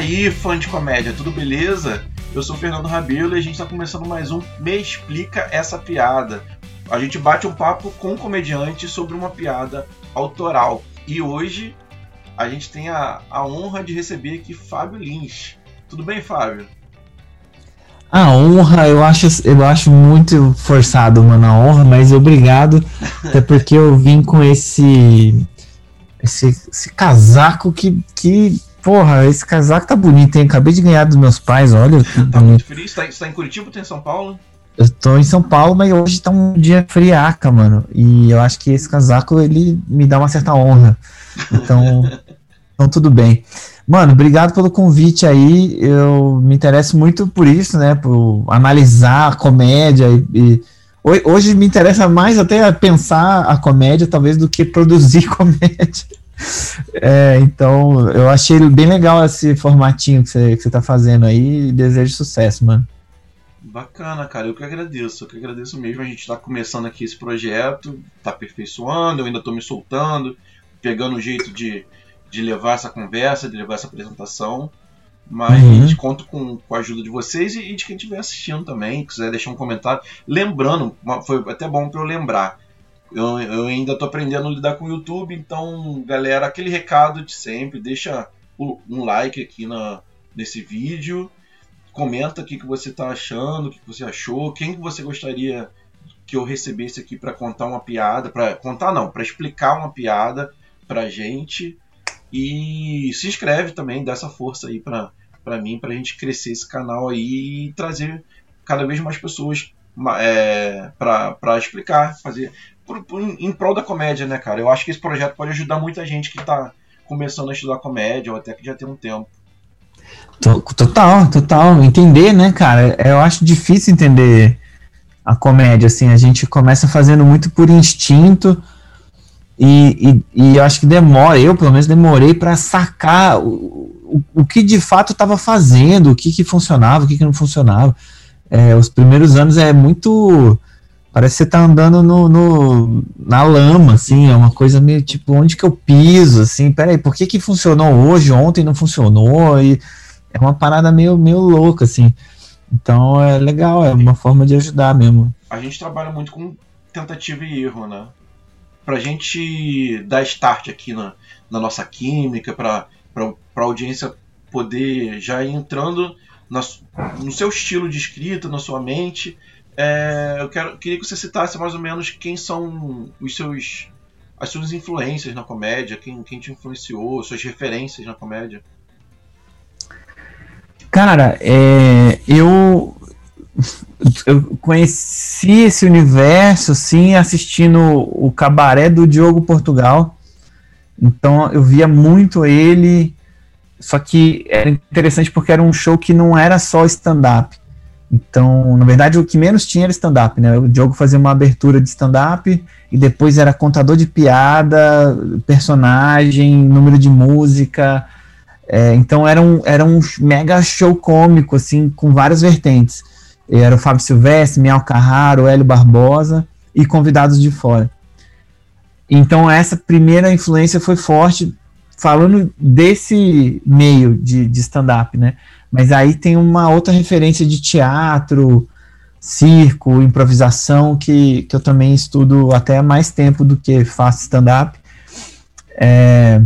aí, fã de comédia, tudo beleza? Eu sou o Fernando Rabelo e a gente está começando mais um Me Explica Essa Piada. A gente bate um papo com um comediante sobre uma piada autoral. E hoje a gente tem a, a honra de receber aqui Fábio Lins. Tudo bem, Fábio? A honra, eu acho, eu acho muito forçado, mano, a honra, mas obrigado. até porque eu vim com esse, esse, esse casaco que, que Porra, esse casaco tá bonito, hein? Acabei de ganhar dos meus pais, olha. tá muito frio? Você tá, tá em Curitiba ou tá em São Paulo? Eu tô em São Paulo, mas hoje tá um dia friaca, mano. E eu acho que esse casaco, ele me dá uma certa honra. Então, então tudo bem. Mano, obrigado pelo convite aí. Eu me interesso muito por isso, né? Por analisar a comédia e, e hoje me interessa mais até pensar a comédia, talvez, do que produzir comédia. É, então, eu achei bem legal esse formatinho que você, que você tá fazendo aí e desejo sucesso, mano. Bacana, cara. Eu que agradeço. Eu que agradeço mesmo. A gente tá começando aqui esse projeto, tá aperfeiçoando, eu ainda tô me soltando, pegando o jeito de, de levar essa conversa, de levar essa apresentação. Mas uhum. conto com, com a ajuda de vocês e, e de quem estiver assistindo também. Quiser deixar um comentário. Lembrando, foi até bom para eu lembrar eu, eu ainda estou aprendendo a lidar com o YouTube, então, galera, aquele recado de sempre, deixa um like aqui na, nesse vídeo, comenta o que, que você está achando, o que, que você achou, quem que você gostaria que eu recebesse aqui para contar uma piada, para contar não, para explicar uma piada pra gente. E se inscreve também, dá essa força aí pra, pra mim, pra gente crescer esse canal aí e trazer cada vez mais pessoas é, para explicar, fazer por, por, em prol da comédia, né, cara? Eu acho que esse projeto pode ajudar muita gente que tá começando a estudar comédia ou até que já tem um tempo. Total, total. Entender, né, cara? Eu acho difícil entender a comédia, assim. A gente começa fazendo muito por instinto e, e, e eu acho que demora, eu pelo menos demorei para sacar o, o, o, que de fato estava fazendo, o que, que funcionava, o que, que não funcionava. É, os primeiros anos é muito Parece que você tá andando no, no, na lama, assim, é uma coisa meio tipo, onde que eu piso, assim, peraí, por que que funcionou hoje, ontem não funcionou, e é uma parada meio, meio louca, assim. Então é legal, é uma forma de ajudar mesmo. A gente trabalha muito com tentativa e erro, né? Pra gente dar start aqui na, na nossa química, pra, pra, pra audiência poder já ir entrando na, no seu estilo de escrita, na sua mente, é, eu quero, queria que você citasse mais ou menos quem são os seus as suas influências na comédia, quem, quem te influenciou, suas referências na comédia. Cara, é, eu, eu conheci esse universo assim assistindo o cabaré do Diogo Portugal. Então eu via muito ele, só que era interessante porque era um show que não era só stand-up. Então, na verdade, o que menos tinha era stand-up, né? O Diogo fazia uma abertura de stand-up e depois era contador de piada, personagem, número de música. É, então era um, era um mega show cômico, assim, com várias vertentes. Era o Fábio Silvestre, Miel Carraro, Hélio Barbosa e convidados de fora. Então essa primeira influência foi forte, falando desse meio de, de stand-up, né? Mas aí tem uma outra referência de teatro, circo, improvisação, que, que eu também estudo até mais tempo do que faço stand-up. É,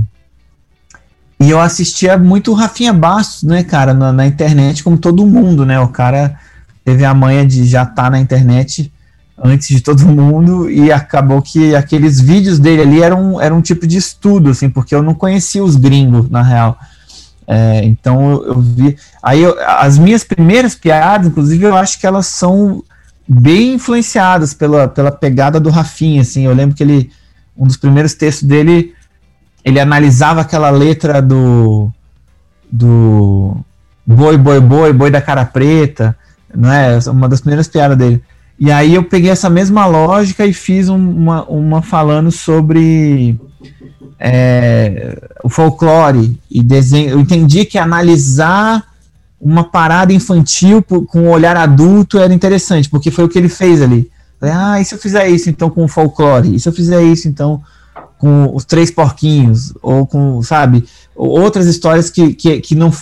e eu assistia muito o Rafinha Bastos, né, cara, na, na, internet, como todo mundo, né? O cara teve a manha de já estar tá na internet antes de todo mundo e acabou que aqueles vídeos dele ali eram, eram um tipo de estudo, assim, porque eu não conhecia os gringos, na real. É, então eu, eu, vi. Aí eu, as minhas primeiras piadas, inclusive, eu acho que elas são bem influenciadas pela, pela pegada do Rafinha. Assim, eu lembro que ele. Um dos primeiros textos dele, ele analisava aquela letra do. do boi, boi, boi, boi da cara preta, não é? Uma das primeiras piadas dele. E aí eu peguei essa mesma lógica e fiz uma, uma falando sobre é, o folclore e desenho. Eu entendi que analisar uma parada infantil com um olhar adulto era interessante, porque foi o que ele fez ali. Falei, ah, e se eu fizer isso então com o folclore? E se eu fizer isso então com os três porquinhos? Ou com, sabe, outras histórias que, que, que não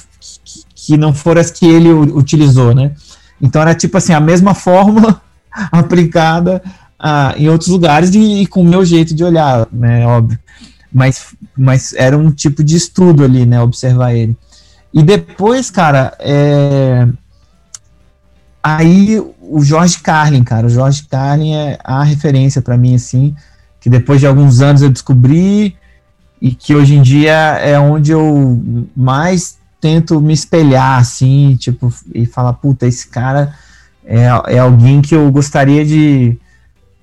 que não foram as que ele utilizou, né? Então era tipo assim, a mesma fórmula aplicada ah, em outros lugares e, e com o meu jeito de olhar, né? Óbvio. Mas, mas era um tipo de estudo ali, né? Observar ele. E depois, cara, é... aí o Jorge Carlin, cara, o Jorge Carlin é a referência para mim, assim, que depois de alguns anos eu descobri e que hoje em dia é onde eu mais tento me espelhar, assim, tipo, e falar, puta, esse cara é, é alguém que eu gostaria de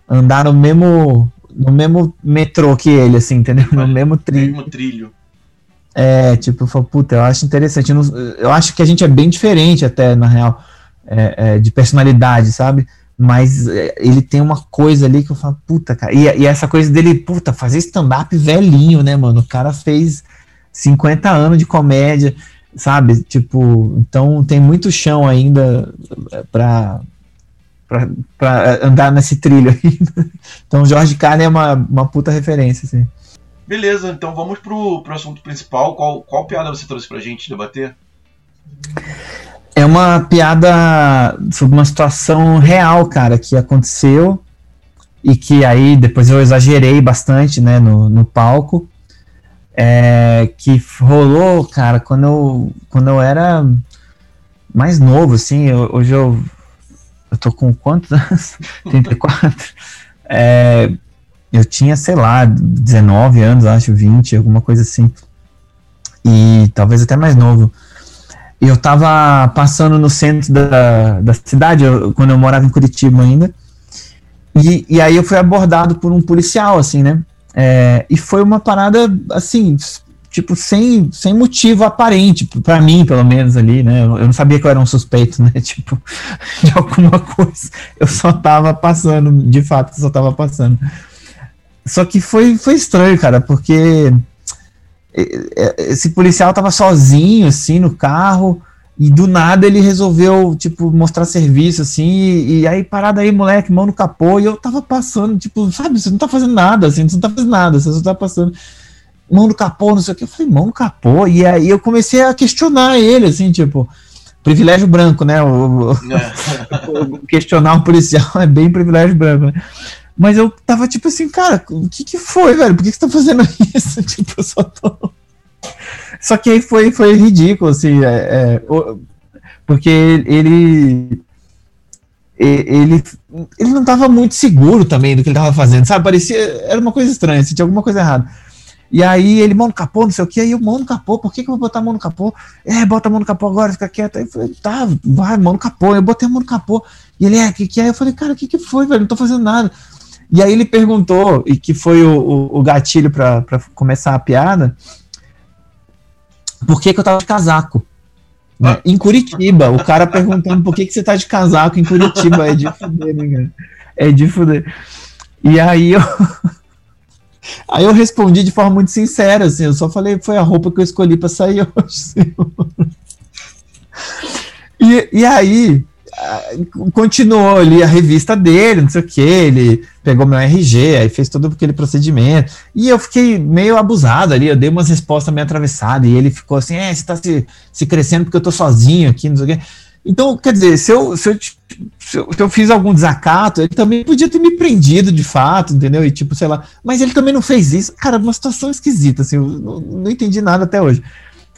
andar no mesmo no mesmo metrô que ele, assim, entendeu? No mesmo trilho. mesmo trilho. É, tipo, eu falo, puta, eu acho interessante. Eu, não, eu, acho que a gente é bem diferente, até, na real, é, é, de personalidade, sabe? Mas é, ele tem uma coisa ali que eu falo, puta, cara. E, e essa coisa dele, puta, fazer stand-up velhinho, né, mano? O cara fez 50 anos de comédia, sabe? Tipo, então tem muito chão ainda pra, pra, pra andar nesse trilho ainda. Então, Jorge Carne é uma, uma puta referência, assim. Beleza, então vamos pro, pro assunto principal. Qual, qual piada você trouxe pra gente debater? É uma piada sobre uma situação real, cara, que aconteceu e que aí depois eu exagerei bastante, né, no, no palco. É, que rolou, cara, quando eu, quando eu era mais novo, assim, eu, hoje eu, eu tô com quantos anos? 34. É, eu tinha, sei lá, 19 anos, acho, 20, alguma coisa assim. E talvez até mais novo. E eu tava passando no centro da, da cidade, eu, quando eu morava em Curitiba ainda. E, e aí eu fui abordado por um policial, assim, né? É, e foi uma parada, assim, tipo, sem, sem motivo aparente, para mim, pelo menos, ali, né? Eu, eu, não sabia que eu era um suspeito, né? Tipo, de alguma coisa. Eu só tava passando, de fato, só tava passando. Só que foi, foi estranho, cara, porque esse policial tava sozinho, assim, no carro, e do nada ele resolveu, tipo, mostrar serviço, assim, e, e aí, parada aí, moleque, mão no capô, e eu tava passando, tipo, sabe, você não tá fazendo nada, assim, você não tá fazendo nada, você só tá passando mão no capô, não sei o que, eu falei, mão no capô, e aí eu comecei a questionar ele, assim, tipo, privilégio branco, né, o, o, o questionar um policial é bem privilégio branco, né, mas eu tava tipo assim, cara, o que que foi, velho? Por que, que você tá fazendo isso? tipo, eu só tô. Só que aí foi, foi ridículo, assim, é, é, porque ele. Ele, ele não tava muito seguro também do que ele tava fazendo, sabe? Parecia. Era uma coisa estranha, assim, tinha alguma coisa errada. E aí ele, mão no capô, não sei o que, aí eu, mão no capô, por que, que eu vou botar a mão no capô? É, bota a mão no capô agora, fica quieto. Aí eu falei, tá, vai, mão no capô. Eu botei a mão no capô. E ele, é, que que é? Eu falei, cara, o que que foi, velho? Não tô fazendo nada. E aí ele perguntou, e que foi o, o, o gatilho para começar a piada, por que, que eu tava de casaco? Né? Em Curitiba, o cara perguntando por que, que você tá de casaco em Curitiba. É de fuder, né, cara? É de fuder. E aí eu. Aí eu respondi de forma muito sincera, assim, eu só falei, foi a roupa que eu escolhi para sair hoje. E, e aí, continuou ali a revista dele, não sei o que, ele pegou meu RG, aí fez todo aquele procedimento, e eu fiquei meio abusado ali, eu dei umas respostas meio atravessadas, e ele ficou assim, é, você tá se, se crescendo porque eu tô sozinho aqui, não sei o que. Então, quer dizer, se eu, se eu, se eu, se eu fiz algum desacato, ele também podia ter me prendido de fato, entendeu? E tipo, sei lá, mas ele também não fez isso. Cara, uma situação esquisita, assim, eu não, não entendi nada até hoje.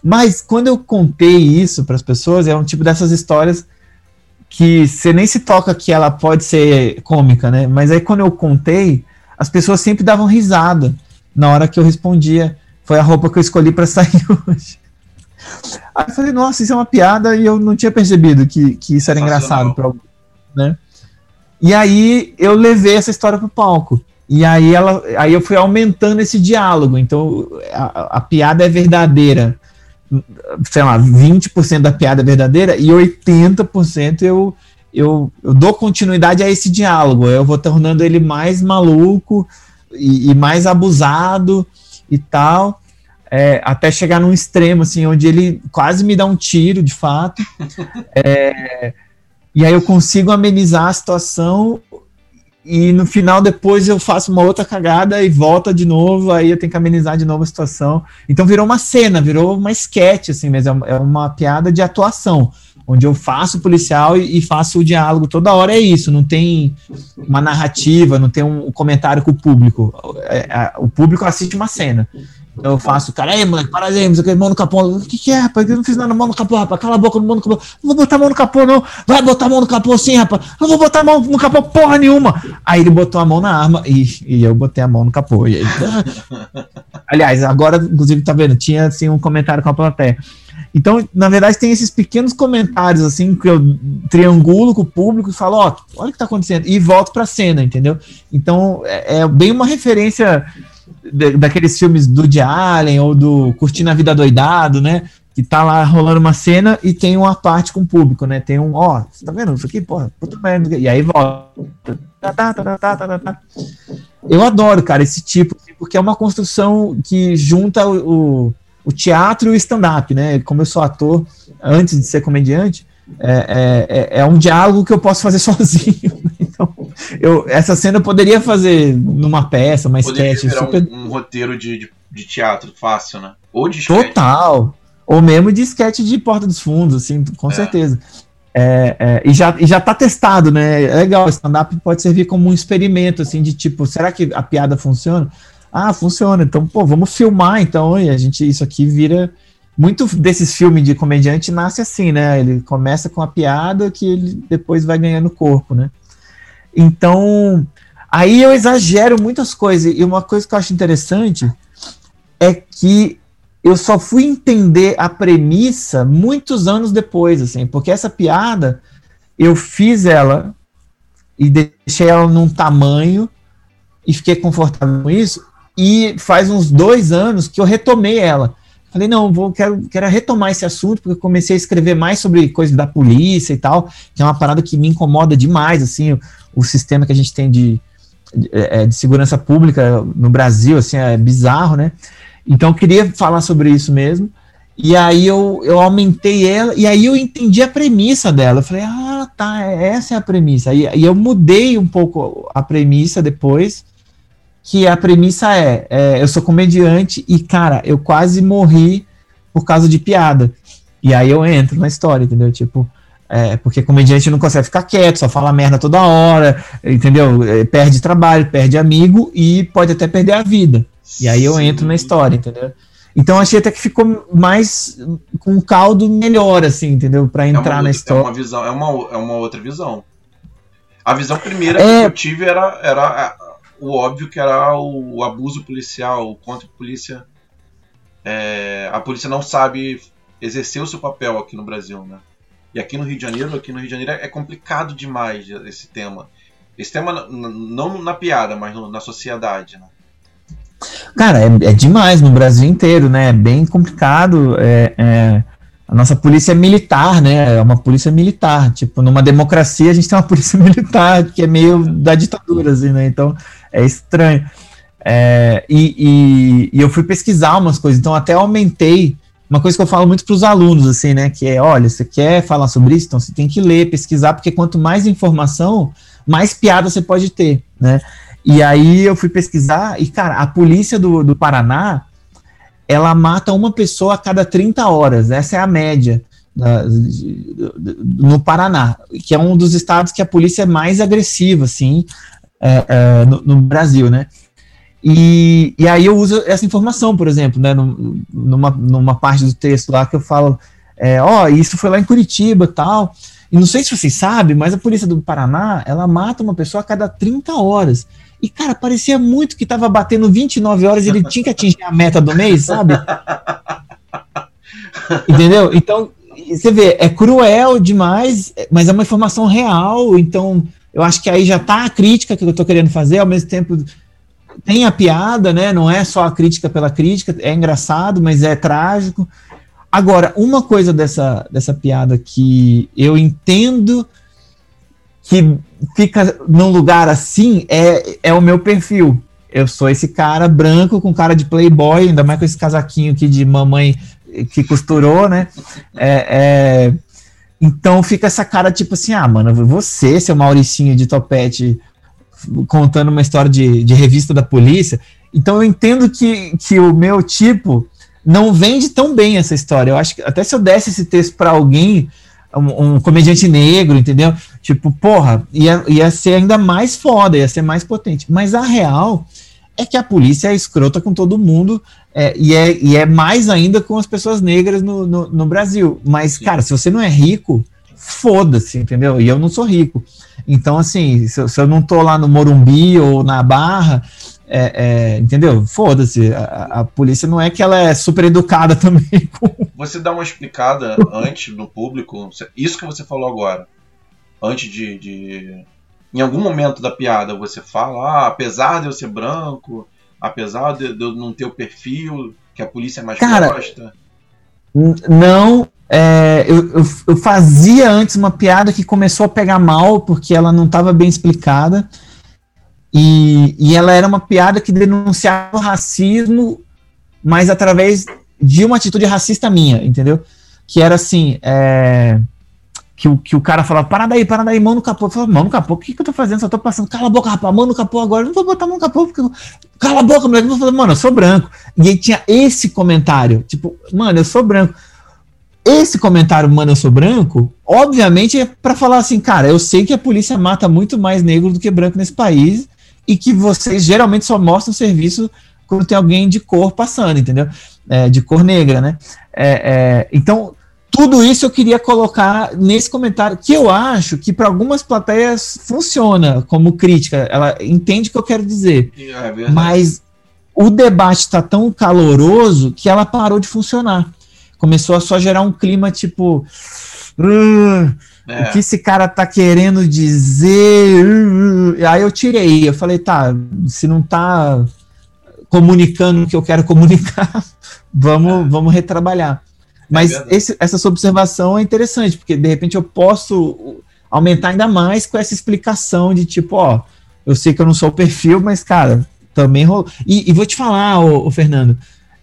Mas quando eu contei isso para as pessoas, é um tipo dessas histórias que você nem se toca que ela pode ser cômica, né? Mas aí quando eu contei, as pessoas sempre davam risada na hora que eu respondia. Foi a roupa que eu escolhi para sair hoje. Aí eu falei, nossa, isso é uma piada e eu não tinha percebido que, que isso era engraçado para alguém, né? E aí eu levei essa história pro palco. E aí ela, aí eu fui aumentando esse diálogo. Então a, a piada é verdadeira sei lá, 20% da piada verdadeira e 80% eu, eu, eu dou continuidade a esse diálogo. Eu vou tornando ele mais maluco e, e mais abusado e tal. É, até chegar num extremo, assim, onde ele quase me dá um tiro, de fato. É, e aí eu consigo amenizar a situação e no final depois eu faço uma outra cagada e volta de novo, aí eu tenho que amenizar de novo a situação. Então virou uma cena, virou uma sketch, assim mesmo, é uma piada de atuação, onde eu faço o policial e, e faço o diálogo toda hora, é isso, não tem uma narrativa, não tem um comentário com o público. É, é, o público assiste uma cena. Eu faço, cara, aí, moleque, para aí, você mão no capô. O que, que é, rapaz? Eu não fiz nada na mão no capô, rapaz. Cala a boca no mão no capô. Não vou botar a mão no capô, não. Vai botar a mão no capô sim, rapaz. Não vou botar a mão no capô porra nenhuma. Aí ele botou a mão na arma e, e eu botei a mão no capô. Ele... Aliás, agora, inclusive, tá vendo? Tinha assim um comentário com a plateia. Então, na verdade, tem esses pequenos comentários, assim, que eu triangulo com o público e falo, ó, olha o que tá acontecendo, e volto pra cena, entendeu? Então, é, é bem uma referência daqueles filmes do de Allen ou do Curtindo a Vida Doidado, né? Que tá lá rolando uma cena e tem uma parte com o público, né? Tem um, ó, você tá vendo isso aqui? Porra, puta merda. E aí volta. Tá, tá, tá. Eu adoro, cara, esse tipo, assim, porque é uma construção que junta o, o teatro e o stand-up, né? Como eu sou ator antes de ser comediante, é, é, é, é um diálogo que eu posso fazer sozinho. Né? Então, eu, essa cena eu poderia fazer numa peça, uma poderia sketch. Super... Um, um, roteiro de, de, de, teatro fácil, né? Ou de sketch. Total. Ou mesmo de sketch de Porta dos Fundos, assim, com é. certeza. É, é, e, já, e já tá testado, né? É legal, stand-up pode servir como um experimento, assim, de tipo, será que a piada funciona? Ah, funciona. Então, pô, vamos filmar, então, e a gente, isso aqui vira muito desses filmes de comediante nasce assim, né? Ele começa com a piada que ele depois vai ganhando corpo, né? Então, aí eu exagero muitas coisas. E uma coisa que eu acho interessante é que eu só fui entender a premissa muitos anos depois, assim, porque essa piada eu fiz ela e deixei ela num tamanho e fiquei confortável com isso. E faz uns dois anos que eu retomei ela. Falei, não, vou, quero, quero retomar esse assunto, porque eu comecei a escrever mais sobre coisas da polícia e tal, que é uma parada que me incomoda demais, assim, o, o sistema que a gente tem de, de, é, de, segurança pública no Brasil, assim, é bizarro, né? Então eu queria falar sobre isso mesmo. E aí eu, eu aumentei ela, e aí eu entendi a premissa dela. Eu falei, ah, tá, essa é a premissa. E, e eu mudei um pouco a premissa depois, que a premissa é, é, eu sou comediante e, cara, eu quase morri por causa de piada. E aí eu entro na história, entendeu? Tipo, é, porque comediante não consegue ficar quieto, só fala merda toda hora, entendeu? É, perde trabalho, perde amigo e pode até perder a vida. E aí eu entro na história, entendeu? Então achei até que ficou mais com um caldo melhor, assim, entendeu? Para entrar é na história. É uma visão, é uma, é uma outra visão. A visão primeira é... que eu tive era, era o óbvio que era o abuso policial, contra a polícia. É, a polícia não sabe exercer o seu papel aqui no Brasil, né? E aqui no Rio de Janeiro, aqui no Rio de Janeiro é complicado demais esse tema. Esse tema não na piada, mas na sociedade, né? Cara, é, é, demais no Brasil inteiro, né? É bem complicado. É, é, a nossa polícia é militar, né? É uma polícia militar. Tipo, numa democracia a gente tem uma polícia militar que é meio da ditadura, assim, né? Então é estranho. É, e, e, e, eu fui pesquisar umas coisas, então até aumentei. Uma coisa que eu falo muito para os alunos, assim, né? Que é: olha, você quer falar sobre isso? Então você tem que ler, pesquisar, porque quanto mais informação, mais piada você pode ter, né? E aí eu fui pesquisar, e cara, a polícia do, do Paraná ela mata uma pessoa a cada 30 horas, essa é a média. no Paraná, que é um dos estados que a polícia é mais agressiva, assim, é, é, no, no, Brasil, né? E, e aí eu uso essa informação, por exemplo, né, numa, numa parte do texto lá que eu falo, é, ó, isso foi lá em Curitiba tal, e não sei se vocês sabem, mas a polícia do Paraná, ela mata uma pessoa a cada 30 horas. E, cara, parecia muito que tava batendo 29 horas e ele tinha que atingir a meta do mês, sabe? Entendeu? Então, você vê, é cruel demais, mas é uma informação real, então eu acho que aí já tá a crítica que eu tô querendo fazer, ao mesmo tempo tem a piada, né? Não é só a crítica pela crítica, é engraçado, mas é trágico. Agora, uma coisa dessa, dessa piada que eu entendo que fica num lugar assim é, é o meu perfil. Eu sou esse cara branco com cara de playboy, ainda mais com esse casaquinho aqui de mamãe que costurou, né? É, é, então fica essa cara tipo assim, ah, mano, você, seu Mauricinho de topete contando uma história de, de revista da polícia. Então eu entendo que, que o meu tipo não vende tão bem essa história. Eu acho que até se eu desse esse texto para alguém, um, um, comediante negro, entendeu? Tipo, porra, ia, ia ser ainda mais foda, ia ser mais potente. Mas a real é que a polícia é escrota com todo mundo é, e, é, e é mais ainda com as pessoas negras no, no, no Brasil. Mas, cara, se você não é rico, foda-se, entendeu? E eu não sou rico. Então, assim, se, se, eu não tô lá no Morumbi ou na Barra, é, é, entendeu? Foda-se. A, a, polícia não é que ela é super educada também. Você dá uma explicada antes no público, isso que você falou agora, antes de, de em algum momento da piada você fala, ah, apesar de eu ser branco, apesar de, de eu não ter o perfil que a polícia mais Cara, gosta? Não, é, eu, eu, eu, fazia antes uma piada que começou a pegar mal porque ela não estava bem explicada. E, e ela era uma piada que denunciava o racismo, mas através de uma atitude racista minha, entendeu? Que era assim, é, que, o, que o cara falava, para daí, para daí, mão no capô. Eu falava, mão no capô, o que, que eu tô fazendo? Só tô passando, cala a boca, rapaz, mão no capô agora. Eu não vou botar mão no capô, porque. Cala a boca, moleque. Eu falei, mano, eu sou branco. E aí tinha esse comentário, tipo, mano, eu sou branco. Esse comentário, mano, eu sou branco, obviamente é para falar assim, cara, eu sei que a polícia mata muito mais negro do que branco nesse país e que vocês geralmente só mostram serviço quando tem alguém de cor passando, entendeu? É, de cor negra, né? É, é, então, tudo isso eu queria colocar nesse comentário, que eu acho que para algumas plateias funciona como crítica, ela entende o que eu quero dizer. É mas o debate está tão caloroso que ela parou de funcionar. Começou a só gerar um clima tipo. Uh, é. O que esse cara tá querendo dizer? Uh, aí eu tirei. Eu falei, tá, se não tá comunicando o que eu quero comunicar, vamos, é. vamos retrabalhar. Mas é esse, essa sua observação é interessante, porque de repente eu posso aumentar ainda mais com essa explicação de tipo, ó, eu sei que eu não sou o perfil, mas, cara, também rolou. E, e vou te falar, ô, ô Fernando,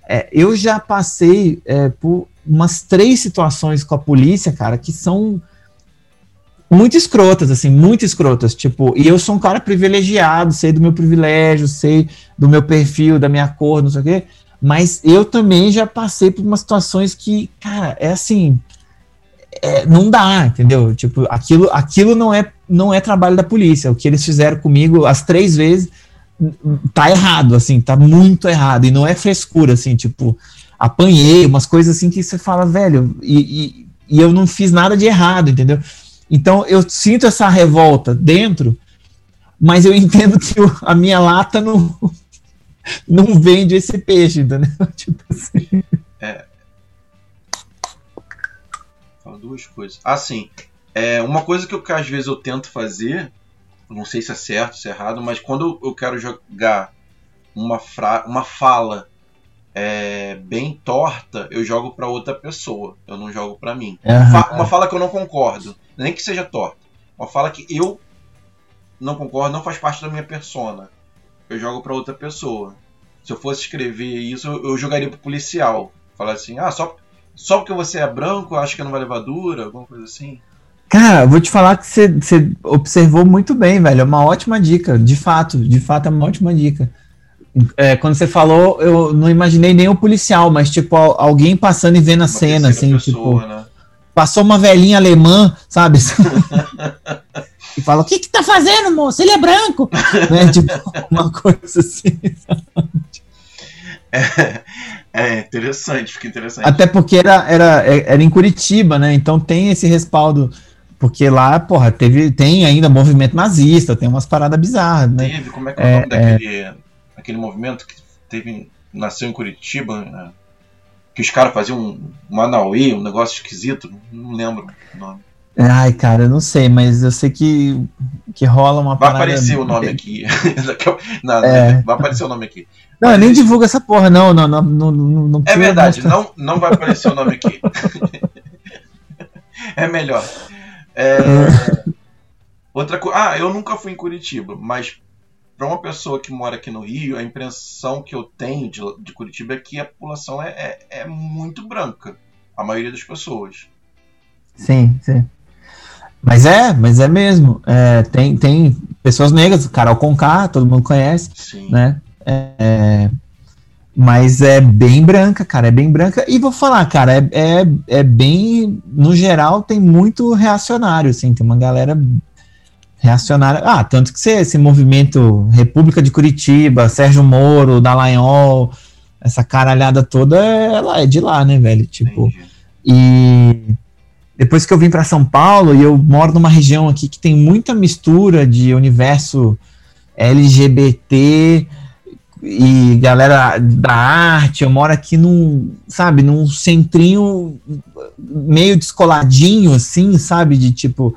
é, eu já passei é, por umas três situações com a polícia, cara, que são muito escrotas, assim, muito escrotas, tipo, e eu sou um cara privilegiado, sei do meu privilégio, sei do meu perfil, da minha cor, não sei o quê, mas eu também já passei por umas situações que, cara, é assim. É, não dá, entendeu? Tipo, aquilo, aquilo não é não é trabalho da polícia. O que eles fizeram comigo as três vezes tá errado, assim, tá muito errado. E não é frescura, assim, tipo, apanhei, umas coisas assim que você fala, velho, e, e, e eu não fiz nada de errado, entendeu? Então eu sinto essa revolta dentro, mas eu entendo que a minha lata não, não vende esse peixe, entendeu? Tipo assim. É. Fala duas coisas. Assim, é, uma coisa que, eu, que às vezes eu tento fazer, não sei se é certo, se é errado, mas quando eu quero jogar uma, fra uma fala é, bem torta, eu jogo para outra pessoa. Eu não jogo para mim. Uhum. Fa uma fala que eu não concordo, nem que seja torta. Uma fala que eu não concordo, não faz parte da minha persona eu jogo para outra pessoa. Se eu fosse escrever isso, eu, eu jogaria pro policial. Falar assim, ah, só, só porque você é branco, acho que não vai levar dura, alguma coisa assim. Cara, vou te falar que você, você observou muito bem, velho. É uma ótima dica. De fato, de fato é uma ótima dica. É, quando você falou, eu não imaginei nem o policial, mas tipo, alguém passando e vendo a uma cena, assim, pessoa, tipo. Né? Passou uma velhinha alemã, sabe? e fala: O que que tá fazendo, moço? Ele é branco. né? Tipo, uma coisa assim. É, é, interessante, fica interessante. Até porque era, era, era em Curitiba, né? Então tem esse respaldo. Porque lá, porra, teve, tem ainda movimento nazista, tem umas paradas bizarras, né? Teve, como é que é o nome é, daquele é... aquele movimento que teve, nasceu em Curitiba, né? que os caras faziam um Manauê, um negócio esquisito, não lembro o nome. Ai, cara, eu não sei, mas eu sei que, que rola uma Vai aparecer o nome aqui. não, é. Vai aparecer o nome aqui. Não, mas nem divulga essa porra, não. não, não, não, não é verdade, não, não vai aparecer o nome aqui. é melhor. É... Outra coisa. Ah, eu nunca fui em Curitiba, mas para uma pessoa que mora aqui no Rio, a impressão que eu tenho de, de Curitiba é que a população é, é, é muito branca. A maioria das pessoas. Sim, sim. Mas é, mas é mesmo. É, tem, tem, pessoas negras, Carol Conká, todo mundo conhece, Sim. né? É, mas é bem branca, cara, é bem branca. E vou falar, cara, é, é, é bem. No geral, tem muito reacionário, assim, tem uma galera reacionária. Ah, tanto que você, esse movimento República de Curitiba, Sérgio Moro, Dallagnol, essa caralhada toda, ela é de lá, né, velho? Tipo. Entendi. E depois que eu vim para São Paulo, e eu moro numa região aqui que tem muita mistura de universo LGBT e galera da arte, eu moro aqui num, sabe, num centrinho meio descoladinho, assim, sabe, de tipo,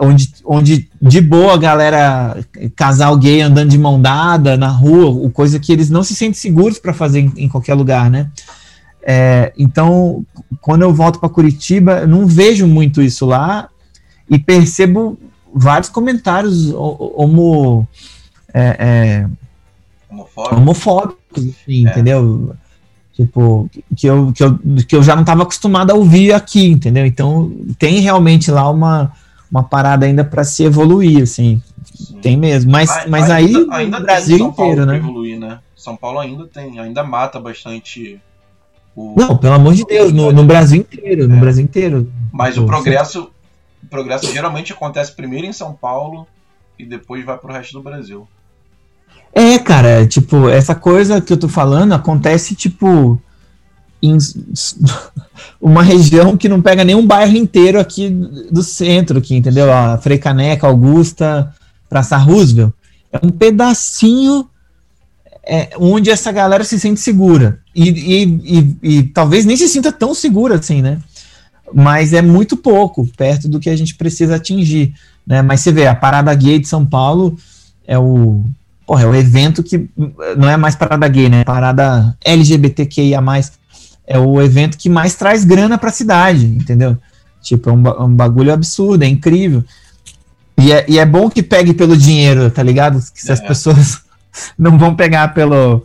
onde, onde de boa a galera, casal gay andando de mão dada na rua, coisa que eles não se sentem seguros para fazer em, em, qualquer lugar, né? É, então, quando eu volto para Curitiba, eu não vejo muito isso lá e percebo vários comentários homo, é, é, homofóbicos, homofóbicos assim, é. entendeu? Tipo, que eu, que, eu, que eu já não estava acostumado a ouvir aqui, entendeu? Então, tem realmente lá uma, uma parada ainda para se evoluir, assim. Sim. Tem mesmo. Mas, mas, mas aí ainda, ainda Brasil inteiro, né? Evoluir, né? São Paulo ainda tem, ainda mata bastante o... Não, pelo amor de Deus, no, no Brasil inteiro, no é. Brasil inteiro. Mas o progresso, o progresso geralmente acontece primeiro em São Paulo e depois vai pro resto do Brasil. É, cara, tipo, essa coisa que eu tô falando acontece, tipo, em uma região que não pega nenhum bairro inteiro aqui do centro, aqui, entendeu? A Frei Caneca, Augusta, Praça Roosevelt. É um pedacinho é, onde essa galera se sente segura. E, e, e, e, talvez nem se sinta tão segura assim, né? Mas é muito pouco, perto do que a gente precisa atingir. Né? Mas você vê, a Parada Gay de São Paulo é o, porra, é o evento que não é mais Parada Gay, né? Parada LGBTQIA. É o evento que mais traz grana para a cidade, entendeu? Tipo, é um, um, bagulho absurdo, é incrível. E é, e é bom que pegue pelo dinheiro, tá ligado? Que se é. as pessoas não vão pegar pelo,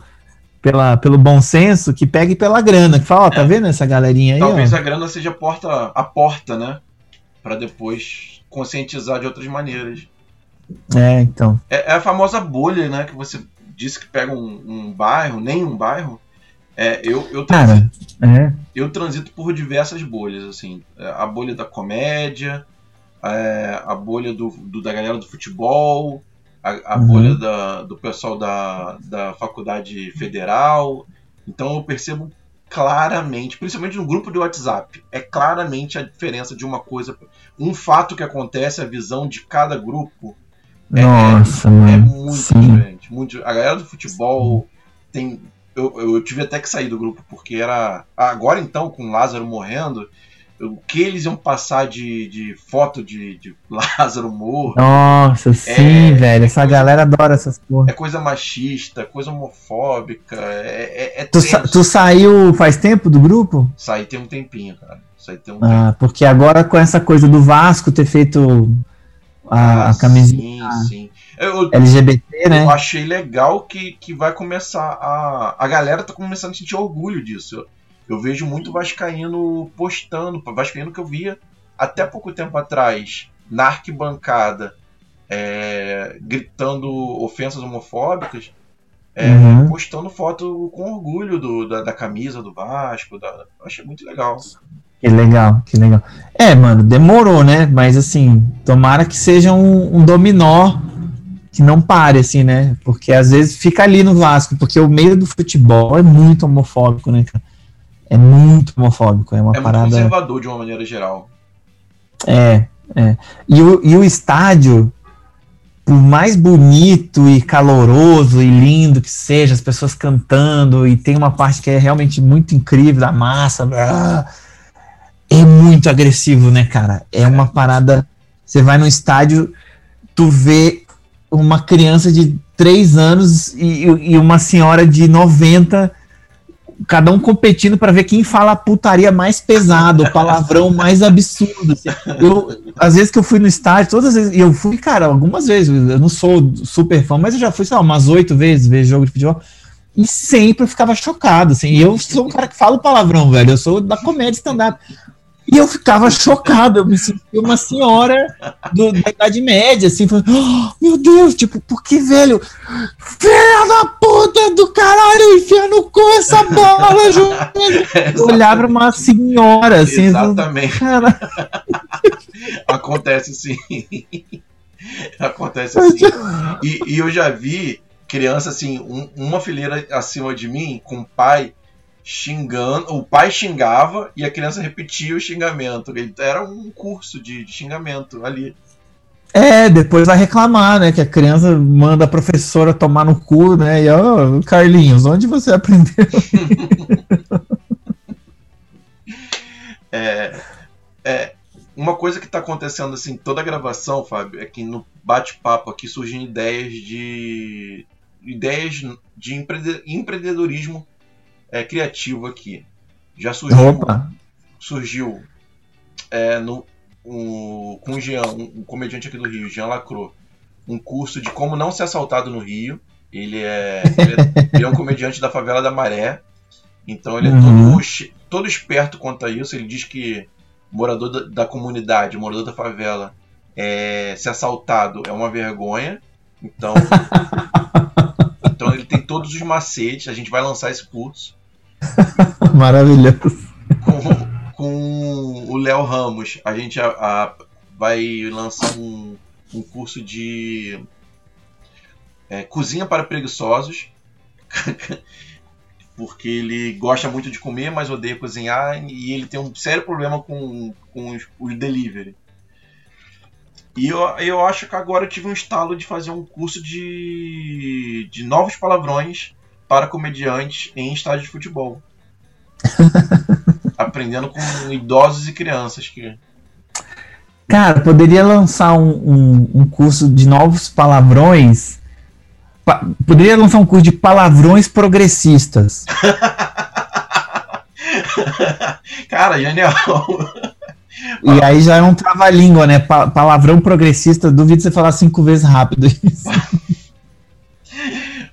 pela, pelo bom senso, que pegue pela grana. Que fala, ó, tá é. vendo essa galerinha aí? Talvez ó? a grana seja a porta, a porta, né? Para depois conscientizar de outras maneiras. É, então. É, é, a famosa bolha, né? Que você disse que pega um, um bairro, nem um bairro. É, eu, eu, transito, Cara, é. eu transito por diversas bolhas, assim. É, a bolha da comédia, é, a bolha do, do, da galera do futebol, a, a uhum. bolha da, do pessoal da, da faculdade federal. Então eu percebo claramente, principalmente no grupo de WhatsApp, é claramente a diferença de uma coisa, um fato que acontece, a visão de cada grupo. É, Nossa, é, é muito sim. diferente. Muito, a galera do futebol tem. Eu, eu tive até que sair do grupo, porque era. Agora então, com o Lázaro morrendo, o que eles iam passar de, de foto de, de Lázaro morto. Nossa, sim, é, velho. Essa coisa, galera adora essas porra. É coisa machista, coisa homofóbica. É, é, é tu, sa tu, saiu faz tempo do grupo? Saí tem um tempinho, cara. Saí tem um ah, tempo. porque agora com essa coisa do Vasco ter feito a, ah, a camisinha sim, sim. Eu, LGBT, né? Eu achei legal que, que vai começar a. A galera tá começando a sentir orgulho disso. Eu vejo muito Vascaíno postando, Vascaíno que eu via até pouco tempo atrás na arquibancada é, gritando ofensas homofóbicas, é, uhum. postando foto com orgulho do, da, da, camisa do Vasco. Da, achei muito legal. Que legal, que legal. É, mano, demorou, né? Mas assim, tomara que seja um, um dominó que não pare, assim, né? Porque às vezes fica ali no Vasco, porque o meio do futebol é muito homofóbico, né, cara? É muito homofóbico. É uma é parada. Muito conservador de uma maneira geral. É, é. E o, e o estádio, por mais bonito e caloroso e lindo que seja, as pessoas cantando, e tem uma parte que é realmente muito incrível da massa. Ah, é muito agressivo, né, cara? É uma parada. Você vai no estádio, tu vê uma criança de 3 anos e, e uma senhora de 90 cada um competindo para ver quem fala a putaria mais pesado, o palavrão mais absurdo. Assim. Eu, às vezes que eu fui no estádio, todas as vezes, e eu fui, cara, algumas vezes, eu não sou super fã, mas eu já fui, sei lá, umas oito vezes ver jogo de futebol. E sempre eu ficava chocado, assim. E eu sou um cara que fala palavrão, velho. Eu sou da comédia stand-up. E eu ficava chocado, eu me sentia uma senhora do, da Idade Média, assim, falando, oh, meu Deus, tipo, por que, velho? Filha da puta do caralho, enfia no cu essa bola, Ju! Eu olhava uma senhora, assim. Exatamente. Cara... Acontece sim. Acontece assim. E, e, eu já vi criança, assim, um, uma fileira acima de mim, com o pai xingando, o pai xingava e a criança repetia o xingamento. Era um curso de, de xingamento ali. É, depois vai reclamar, né? Que a criança manda a professora tomar no cu, né? E, ó, oh, Carlinhos, onde você aprendeu? é, é, uma coisa que está acontecendo, assim, toda a gravação, Fábio, é que no bate-papo aqui surgem ideias de. ideias de empreendedorismo é, criativo aqui. Já surgiu. Opa. Surgiu é, no, um, com o Jean, um, um, comediante aqui do Rio, Jean Lacro, um curso de como não ser assaltado no Rio. Ele é, ele é, ele é um comediante da favela da Maré. Então ele é uhum. todo, todo esperto quanto a isso. Ele diz que morador da, da comunidade, morador da favela, é, ser assaltado é uma vergonha. Então, então ele tem todos os macetes. A gente vai lançar esse curso. Maravilhoso. Com, com o Léo Ramos, a gente a, a, vai lançar um, um curso de é, cozinha para preguiçosos. porque ele gosta muito de comer, mas odeia cozinhar e ele tem um sério problema com, com os, os delivery. E eu, eu acho que agora eu tive um estalo de fazer um curso de, de novos palavrões para comediantes em estádio de futebol. Aprendendo com idosos e crianças que. Cara, poderia lançar um, um, um curso de novos palavrões. Pa poderia lançar um curso de palavrões progressistas. Cara, genial. E aí já é um trava-língua, né? Pa palavrão progressista, duvido você falar cinco vezes rápido isso.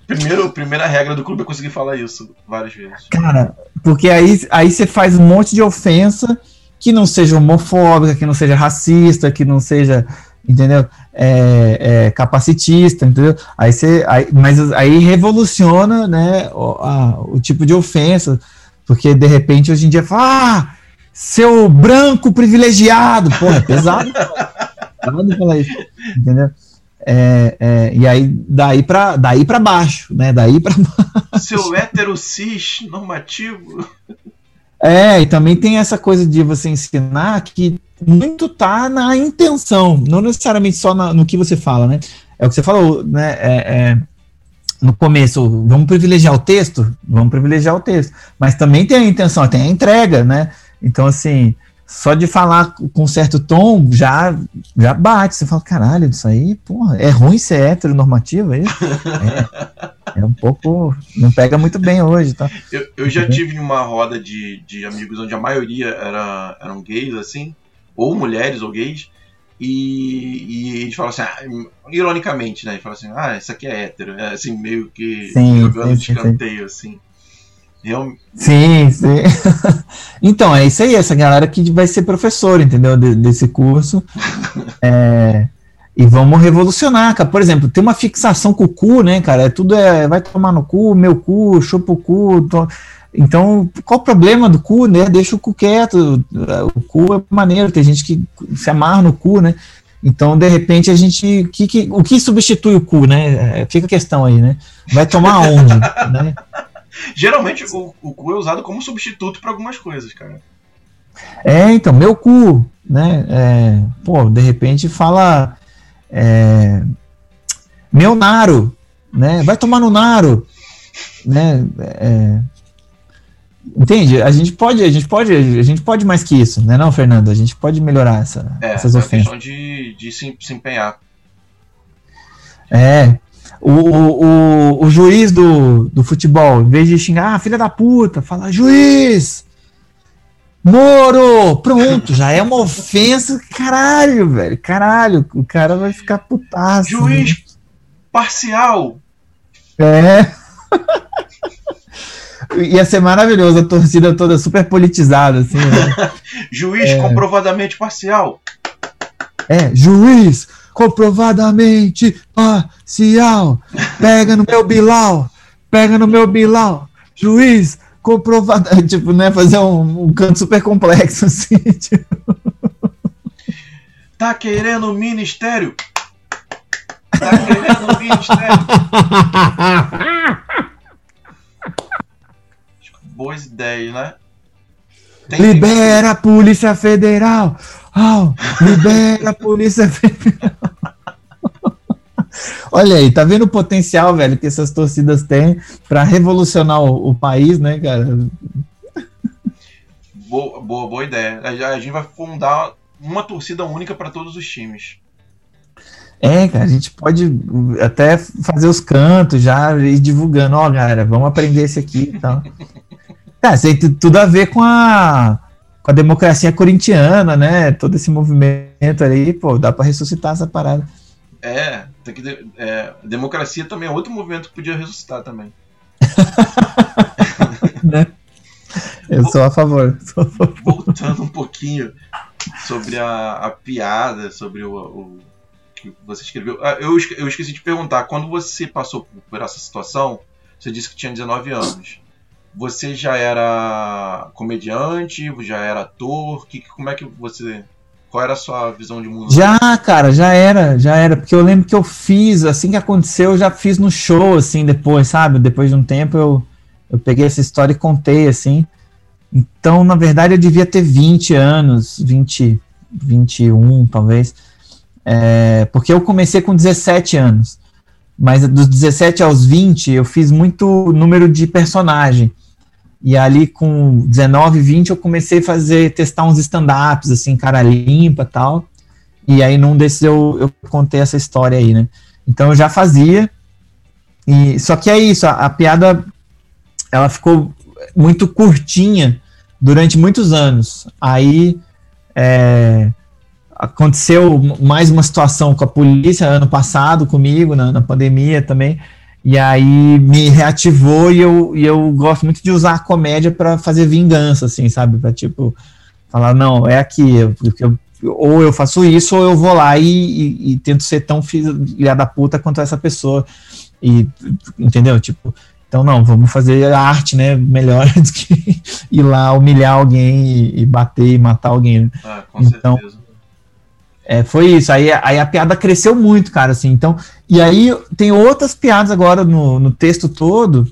Primeiro, primeira regra do clube é conseguir falar isso várias vezes. Cara, porque aí, aí você faz um monte de ofensa que não seja homofóbica, que não seja racista, que não seja, entendeu? É, é, capacitista, entendeu? Aí você, aí, mas aí revoluciona, né, o, a, o tipo de ofensa, porque de repente hoje em dia fala, ah, seu branco privilegiado, porra, é pesado, pesado falar isso, entendeu? É, é, e aí, daí para daí pra baixo, né? Daí para baixo. Seu hétero cis normativo. É, e também tem essa coisa de você ensinar que muito tá na intenção, não necessariamente só na, no que você fala, né? É o que você falou, né? É, é, no começo, vamos privilegiar o texto? Vamos privilegiar o texto. Mas também tem a intenção, tem a entrega, né? Então, assim, só de falar com certo tom já, já bate. Você fala, caralho, isso aí, porra, é ruim ser heteronormativo, é isso? É, é um pouco. Não pega muito bem hoje, tá? Eu, eu já tive numa roda de, de amigos onde a maioria era, eram gays, assim, ou mulheres ou gays, e, e eles falam assim, ah, ironicamente, né? Eles falam assim, ah, isso aqui é hétero, é assim, meio que sim, jogando sim, de escanteio, sim. assim. Eu... Sim, sim. então, é isso aí, essa galera que vai ser professor, entendeu? De, desse curso. É, e vamos revolucionar, cara. Por exemplo, tem uma fixação com o cu, né, cara? É tudo é, vai tomar no cu, meu cu, chupa o cu. To... Então, qual o problema do cu, né? Deixa o cu quieto. O cu é maneiro, tem gente que se amarra no cu, né? Então, de repente, a gente. Que, que, o que substitui o cu, né? É, fica a questão aí, né? Vai tomar onde? né? Geralmente o, o cu é usado como substituto para algumas coisas, cara. É, então, meu cu, né? É, pô, de repente fala. É, meu naro, né? Vai tomar no naro, né? É, entende? A gente pode, a gente pode, a gente pode mais que isso, né, não, Fernando? A gente pode melhorar essa, é, essas ofensas. É questão de, de se, se empenhar. É, o, o, o, juiz do, do futebol, em vez de xingar, ah, filha da puta, fala, juiz! Moro! Pronto, já é uma ofensa, caralho, velho, caralho, o cara vai ficar putaço. Juiz né? parcial! É. ia ser maravilhoso, a torcida toda super politizada, assim. Né? Juiz é... comprovadamente parcial. É, juiz comprovadamente parcial. Pega no meu Bilal, pega no meu Bilal. Juiz comprovado. Tipo, né? Fazer um, um canto super complexo, assim. Tipo. Tá querendo ministério? Tá querendo ministério? Boas ideias, né? Tem libera a Polícia Federal! Oh, libera a Polícia Federal! Olha aí, tá vendo o potencial, velho, que essas torcidas têm para revolucionar o, o, país, né, cara? Boa, boa, boa ideia. A, a gente vai fundar uma torcida única para todos os times. É, cara, a gente pode até fazer os cantos já e divulgando, ó, oh, galera, vamos aprender esse aqui e tal. Cara, isso tem tudo a ver com a, com a democracia corintiana, né? Todo esse movimento aí, pô, dá para ressuscitar essa parada. É, tem que é, democracia também é outro movimento que podia ressuscitar também. né? Eu sou a, favor, sou a favor. Voltando um pouquinho sobre a, a piada, sobre o, o, que você escreveu. Ah, eu, eu esqueci de perguntar, quando você passou por essa situação, você disse que tinha 19 anos. Você já era comediante? Já era ator? Que, como é que você qual era a sua visão de mundo? Já, cara, já era, já era. Porque eu lembro que eu fiz, assim que aconteceu, eu já fiz no show, assim, depois, sabe? Depois de um tempo eu, eu peguei essa história e contei, assim. Então, na verdade, eu devia ter 20 anos, 20, 21, talvez. É, porque eu comecei com 17 anos. Mas dos 17 aos 20, eu fiz muito número de personagem. E ali com 19, 20 eu comecei a fazer, testar uns stand-ups, assim, cara limpa tal. E aí num desses eu, eu contei essa história aí, né? Então eu já fazia. E, só que é isso, a, a piada ela ficou muito curtinha durante muitos anos. Aí é, aconteceu mais uma situação com a polícia ano passado comigo, na, na pandemia também. E aí me reativou e eu, e eu gosto muito de usar a comédia para fazer vingança, assim, sabe? Pra tipo, falar, não, é aqui, porque eu, ou eu faço isso, ou eu vou lá e, e, e tento ser tão filha da puta quanto essa pessoa. E, entendeu? Tipo, então não, vamos fazer arte, né? Melhor do que ir lá humilhar alguém e, e bater e matar alguém. Ah, com então, certeza. É, foi isso. Aí, aí a piada cresceu muito, cara, assim. Então, e aí tem outras piadas agora no, no texto todo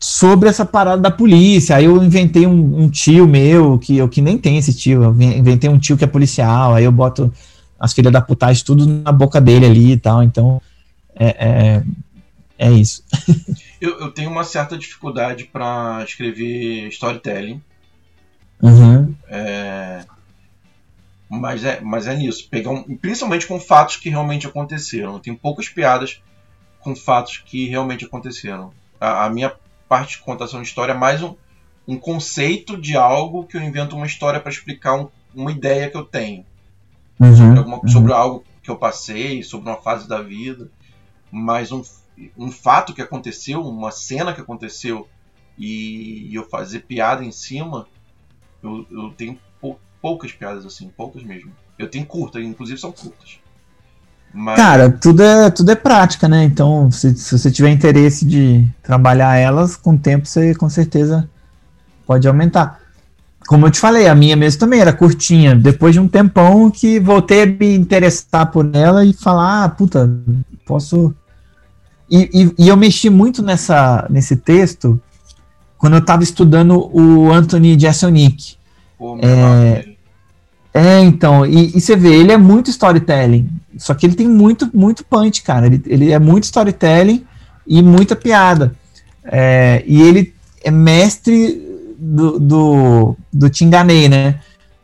sobre essa parada da polícia. Aí eu inventei um, um, tio meu, que eu que nem tem esse tio, eu inventei um tio que é policial, aí eu boto as filhas da putagem tudo na boca dele ali e tal. Então, é, é, é isso. eu, eu tenho uma certa dificuldade para escrever storytelling. Uhum. É, mas é, mas é nisso. Pegar um, principalmente com fatos que realmente aconteceram. Tem poucas piadas com fatos que realmente aconteceram. A, a minha parte de contação de história é mais um, um conceito de algo que eu invento uma história para explicar um, uma ideia que eu tenho. Uhum, sobre, alguma, uhum. sobre, algo que eu passei, sobre uma fase da vida. Mas um, um fato que aconteceu, uma cena que aconteceu e, e eu fazer piada em cima, eu, eu tenho poucas piadas assim, poucas mesmo. Eu tenho curtas, inclusive são curtas. Mas... Cara, tudo é, tudo é prática, né? Então, se, se você tiver interesse de trabalhar elas, com o tempo você com certeza pode aumentar. Como eu te falei, a minha mesmo também era curtinha. Depois de um tempão que voltei a me interessar por ela e falar, ah, puta, posso. E, e, e eu mexi muito nessa, nesse texto quando eu estava estudando o Anthony Jeselnik. Pô, é, é, então, e, e, você vê, ele é muito storytelling, só que ele tem muito, muito punch, cara. Ele, ele é muito storytelling e muita piada. É, e ele é mestre do, do, do te enganei, né?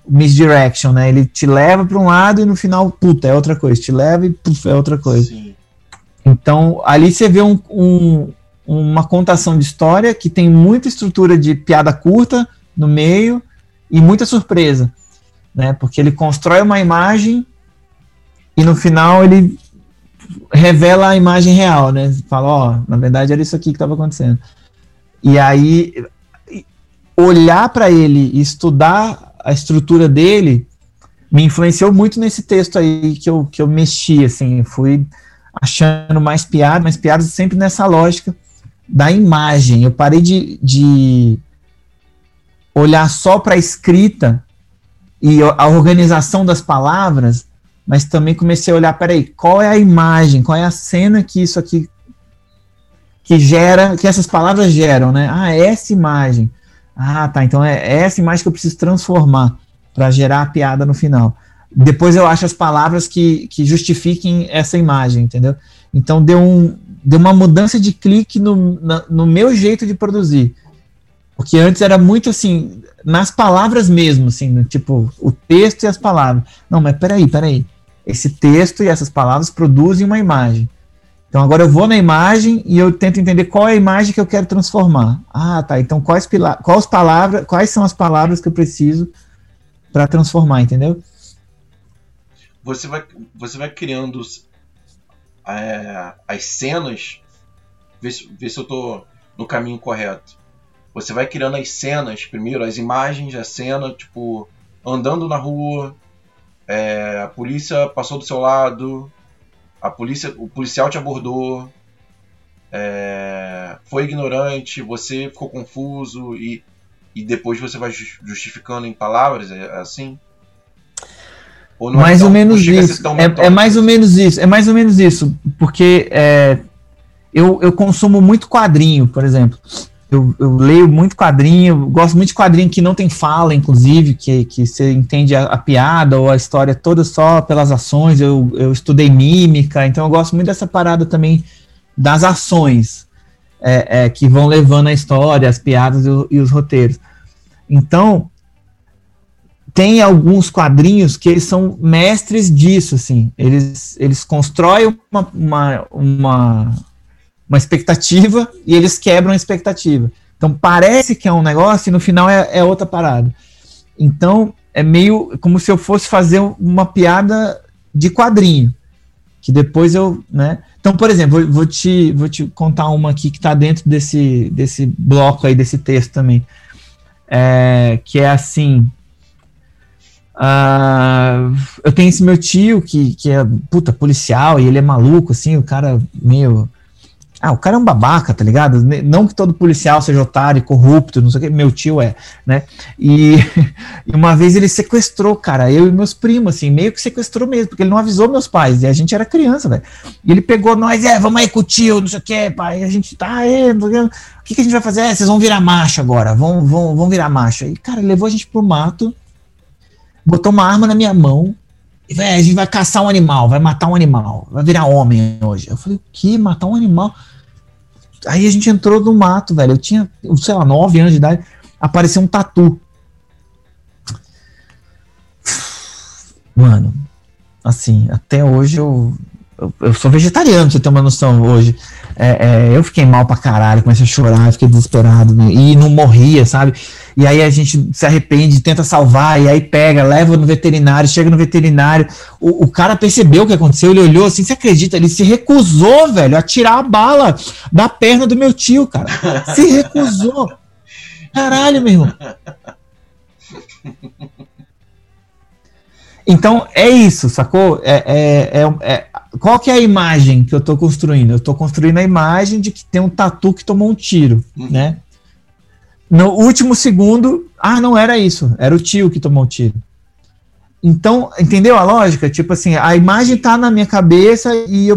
Misdirection, né? Ele te leva para um lado e no final, puta, é outra coisa. Te leva e puta, é outra coisa. Sim. Então, ali você vê um, um, uma contação de história que tem muita estrutura de piada curta no meio e muita surpresa, né? Porque ele constrói uma imagem e no final ele revela a imagem real, né? Fala, ó, na verdade era isso aqui que estava acontecendo. E aí olhar para ele estudar a estrutura dele me influenciou muito nesse texto aí que eu, que eu mexi, assim, fui achando mais piadas, mais piadas sempre nessa lógica da imagem. Eu parei de, de olhar só para a escrita e a organização das palavras, mas também comecei a olhar, peraí, qual é a imagem, qual é a cena que isso aqui que gera, que essas palavras geram, né? Ah, é essa imagem. Ah, tá. Então é, é essa imagem que eu preciso transformar para gerar a piada no final. Depois eu acho as palavras que, que justifiquem essa imagem, entendeu? Então deu, um, deu uma mudança de clique no, na, no meu jeito de produzir. Porque antes era muito assim, nas palavras mesmo, assim, tipo, o texto e as palavras. Não, mas peraí, peraí. Esse texto e essas palavras produzem uma imagem. Então agora eu vou na imagem e eu tento entender qual é a imagem que eu quero transformar. Ah, tá. Então quais, quais palavras, quais são as palavras que eu preciso para transformar, entendeu? Você vai, você vai criando é, as cenas, ver se, ver se eu tô no caminho correto. Você vai criando as cenas, primeiro, as imagens, a cena, tipo, andando na rua, é, a polícia passou do seu lado, a polícia, o policial te abordou, é, foi ignorante, você ficou confuso e, e depois você vai justificando em palavras, é, é assim? Ou não é mais é tão, ou menos isso. É, é, mais ou menos isso. É mais ou menos isso, porque eu, eu consumo muito quadrinho, por exemplo. Eu, eu, leio muito quadrinho, gosto muito de quadrinho que não tem fala, inclusive, que, que você entende a, a, piada ou a história toda só pelas ações. Eu, eu estudei mímica, então eu gosto muito dessa parada também das ações é, é, que vão levando a história, as piadas e, e os roteiros. Então, tem alguns quadrinhos que eles são mestres disso, assim. Eles, eles constroem uma, uma, uma uma expectativa e eles quebram a expectativa. Então parece que é um negócio e no final é, é outra parada. Então é meio como se eu fosse fazer uma piada de quadrinho, que depois eu, né? Então, por exemplo, vou te, vou te contar uma aqui que está dentro desse, desse bloco aí, desse texto também. É, que é assim. Uh, eu tenho esse meu tio que, que é puta policial e ele é maluco, assim, o cara meio ah, o cara é um babaca, tá ligado? Não que todo policial seja otário, corrupto, não sei o que, meu tio é, né? E, e, uma vez ele sequestrou, cara, eu e meus primos, assim, meio que sequestrou mesmo, porque ele não avisou meus pais, e a gente era criança, velho. E ele pegou nós, é, vamos aí com o tio, não sei o que, pai, e a gente tá, é, o que, que a gente vai fazer? É, vocês vão virar macho agora, vão, vão, vão virar macho. E, cara, levou a gente pro mato, botou uma arma na minha mão, e, véio, a gente vai caçar um animal, vai matar um animal, vai virar homem hoje. Eu falei, o que? Matar um animal? Aí a gente entrou no mato, velho. Eu tinha, sei lá, 9 anos de idade. Apareceu um tatu. Mano, assim, até hoje eu, eu, sou vegetariano, você ter uma noção hoje. É, é, eu fiquei mal pra caralho, comecei a chorar, fiquei desesperado, né? e não morria, sabe? E aí a gente se arrepende, tenta salvar, e aí pega, leva no veterinário, chega no veterinário, o, o cara percebeu o que aconteceu, ele olhou assim, você acredita? Ele se recusou, velho, a tirar a bala da perna do meu tio, cara. Se recusou. Caralho, meu irmão. Então é isso, sacou? É, é, é, é, qual que é a imagem que eu estou construindo? Eu estou construindo a imagem de que tem um tatu que tomou um tiro, uhum. né? No último segundo, ah, não era isso, era o tio que tomou o tiro. Então, entendeu a lógica? Tipo assim, a imagem está na minha cabeça e eu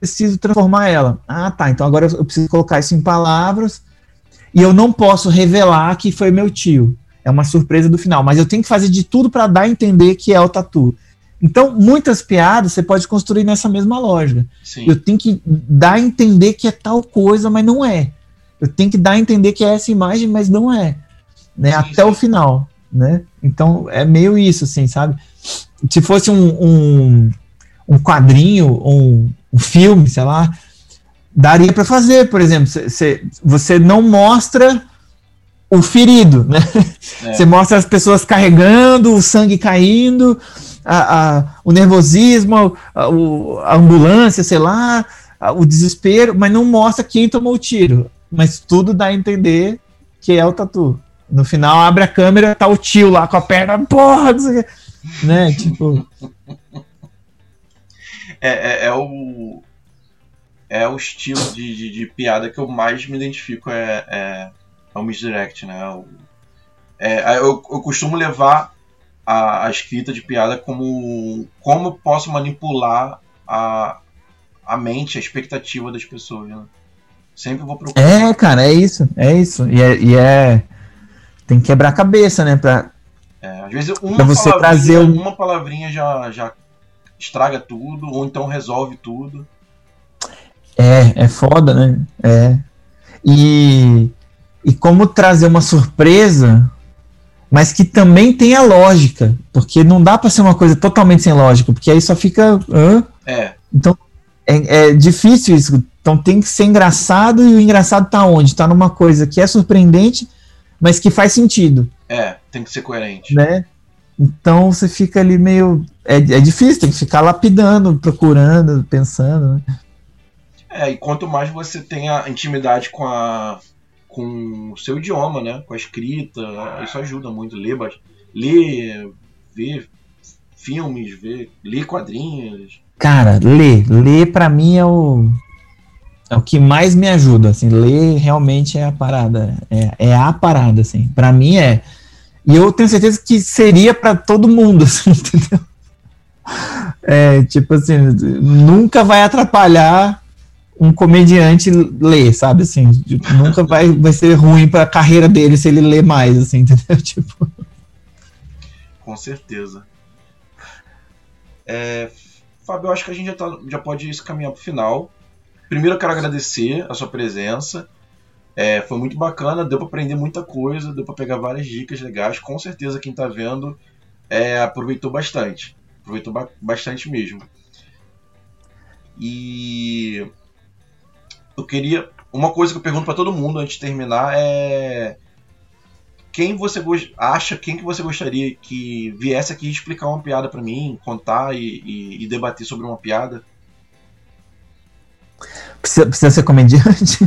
preciso transformar ela. Ah, tá. Então agora eu preciso colocar isso em palavras e eu não posso revelar que foi meu tio é uma surpresa do final, mas eu tenho que fazer de tudo para dar a entender que é o tatu. Então, muitas piadas você pode construir nessa mesma lógica. Sim. Eu tenho que dar a entender que é tal coisa, mas não é. Eu tenho que dar a entender que é essa imagem, mas não é. Né? Sim, Até sim. o final. Né? Então, é meio isso, assim, sabe? Se fosse um, um, um quadrinho, um, um filme, sei lá, daria para fazer, por exemplo, você não mostra o ferido, né? É. Você mostra as pessoas carregando, o sangue caindo, a, a, o nervosismo, a, a, ambulância, sei lá, o desespero, mas não mostra quem tomou o tiro. Mas tudo dá a entender que é o tatu, no final abre a câmera, tá o tio lá com a perna, porra. Né? Tipo. É, é, é o. É o estilo de, de, de, piada que eu mais me identifico é, é, é o misdirect, né? O, é, eu, eu costumo levar a, a, escrita de piada como como posso manipular a, a mente, a expectativa das pessoas. Né? Sempre vou procurar. É, cara, é isso, é isso. E é, e é tem que quebrar a cabeça, né? Pra, é, às vezes uma você palavrinha, trazer um... uma palavrinha já, já estraga tudo, ou então resolve tudo. É, é foda, né? É. E, e como trazer uma surpresa, mas que também tenha lógica, porque não dá para ser uma coisa totalmente sem lógica, porque aí só fica. Hã? É. Então é, é difícil isso. Então tem que ser engraçado e o engraçado tá onde? Tá numa coisa que é surpreendente, mas que faz sentido. É, tem que ser coerente. Né? Então você fica ali meio. É, é difícil, tem que ficar lapidando, procurando, pensando. Né? É, e quanto mais você tem a intimidade com a com o seu idioma, né? Com a escrita, isso ajuda muito. Ler, ler ver filmes, ver, ler quadrinhos. Cara, ler. Ler pra mim é o. É o que mais me ajuda, assim, ler realmente é a parada, é, é a parada, assim, para mim é, e eu tenho certeza que seria para todo mundo, assim, entendeu? É, tipo assim, nunca vai atrapalhar um comediante ler, sabe assim, nunca vai, vai ser ruim para a carreira dele se ele ler mais, assim, entendeu? Tipo. Com certeza. É, Fábio, eu acho que a gente já, tá, já pode caminhar para o final. Primeiro eu quero agradecer a sua presença. É, foi muito bacana, deu para aprender muita coisa, deu para pegar várias dicas legais. Com certeza quem está vendo é, aproveitou bastante. Aproveitou ba bastante mesmo. E eu queria. Uma coisa que eu pergunto para todo mundo antes de terminar é. Quem você acha, quem que você gostaria que viesse aqui explicar uma piada para mim, contar e, e, e debater sobre uma piada? Precisa, precisa ser comediante?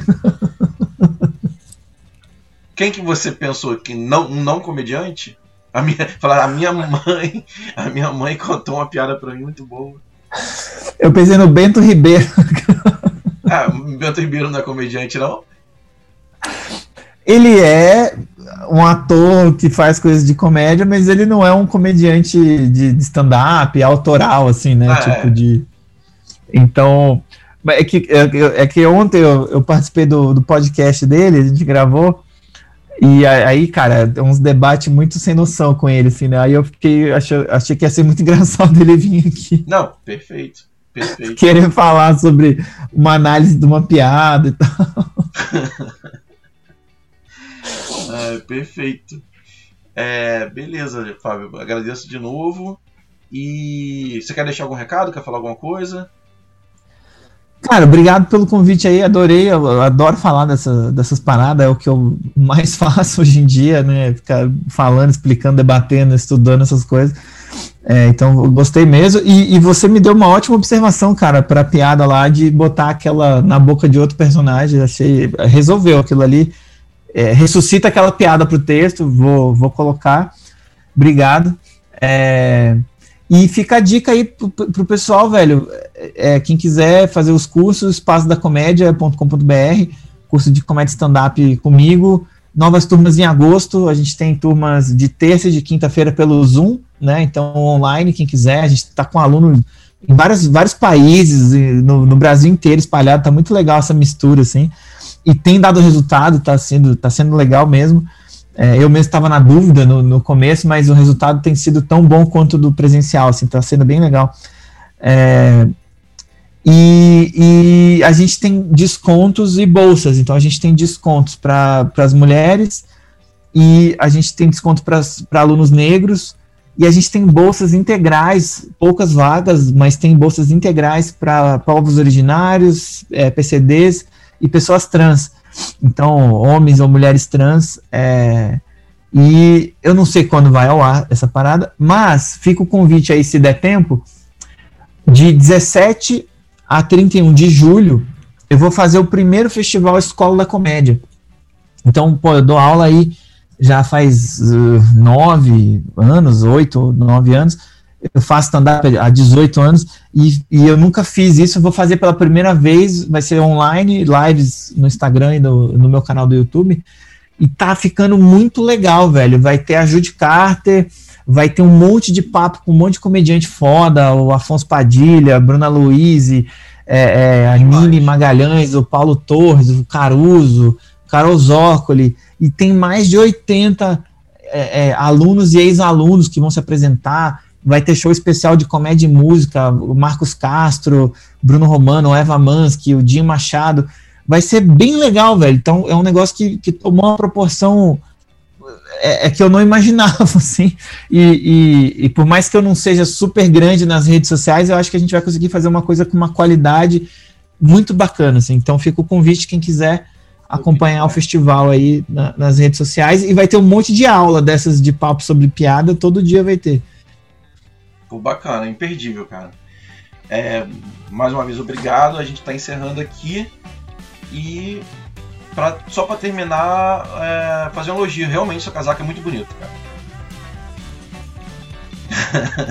Quem que você pensou que não um não comediante? A minha, falar, a minha mãe, a minha mãe contou uma piada para mim muito boa. Eu pensei no Bento Ribeiro. ah, Bento Ribeiro não é comediante não? Ele é um ator que faz coisas de comédia, mas ele não é um comediante de, de stand-up, autoral, assim, né? Ah, tipo é. de. Então. É que, é, é que ontem eu, eu participei do, do podcast dele, a gente gravou. E aí, cara, uns debates muito sem noção com ele, assim, né? Aí eu fiquei, achei, achei que ia ser muito engraçado ele vir aqui. Não, perfeito. Perfeito. Querer falar sobre uma análise de uma piada e tal. é, perfeito. É, beleza, Fábio. Agradeço de novo. E você quer deixar algum recado? Quer falar alguma coisa? Cara, obrigado pelo convite aí, adorei, eu adoro falar dessa, dessas paradas, é o que eu mais faço hoje em dia, né? Ficar falando, explicando, debatendo, estudando essas coisas. É, então, gostei mesmo. E, e, você me deu uma ótima observação, cara, pra piada lá de botar aquela na boca de outro personagem. Achei. Resolveu aquilo ali. É, ressuscita aquela piada pro texto, vou, vou colocar. Obrigado. É, e fica a dica aí pro, pro pessoal, velho. É, quem quiser fazer os cursos, espaçodacomédia.com.br, curso de comédia stand-up comigo. Novas turmas em agosto. A gente tem turmas de terça e de quinta-feira pelo Zoom, né? Então, online, quem quiser. A gente está com aluno em vários, vários países, no, no Brasil inteiro espalhado. Tá muito legal essa mistura, assim. E tem dado resultado, tá sendo, tá sendo legal mesmo. É, eu mesmo estava na dúvida no, no, começo, mas o resultado tem sido tão bom quanto do presencial, assim, está sendo bem legal. É, e, e, a gente tem descontos e bolsas, então a gente tem descontos para as mulheres e a gente tem desconto para alunos negros e a gente tem bolsas integrais, poucas vagas, mas tem bolsas integrais para povos originários, é, PCDs e pessoas trans. Então, homens ou mulheres trans. É, e eu não sei quando vai ao ar essa parada, mas fica o convite aí, se der tempo, de 17 a 31 de julho, eu vou fazer o primeiro festival Escola da Comédia. Então, pô, eu dou aula aí já faz uh, nove anos, oito, nove anos. Eu faço stand-up há 18 anos e, e, eu nunca fiz isso. Eu vou fazer pela primeira vez. Vai ser online, lives no Instagram e no, no meu canal do YouTube. E tá ficando muito legal, velho. Vai ter a Judy Carter, vai ter um monte de papo com um monte de comediante foda, o Afonso Padilha, a Bruna Luiz, é, é, a Nini Magalhães, o Paulo Torres, o Caruso, o Carol Zócoli, e tem mais de 80 é, é, alunos e ex-alunos que vão se apresentar. Vai ter show especial de comédia e música, o Marcos Castro, Bruno Romano, Eva Mansky, o Dinho Machado. Vai ser bem legal, velho. Então é um negócio que, que tomou uma proporção é, é, que eu não imaginava, assim. E, e, e, por mais que eu não seja super grande nas redes sociais, eu acho que a gente vai conseguir fazer uma coisa com uma qualidade muito bacana, assim. Então fica o convite, quem quiser acompanhar o festival aí na, nas redes sociais. E vai ter um monte de aula dessas de papo sobre piada, todo dia vai ter. Pô, bacana, é imperdível, cara. É, mais uma vez, obrigado. A gente está encerrando aqui. E Pra, só para terminar, é, fazer um elogio. Realmente, seu casaco é muito bonito, cara.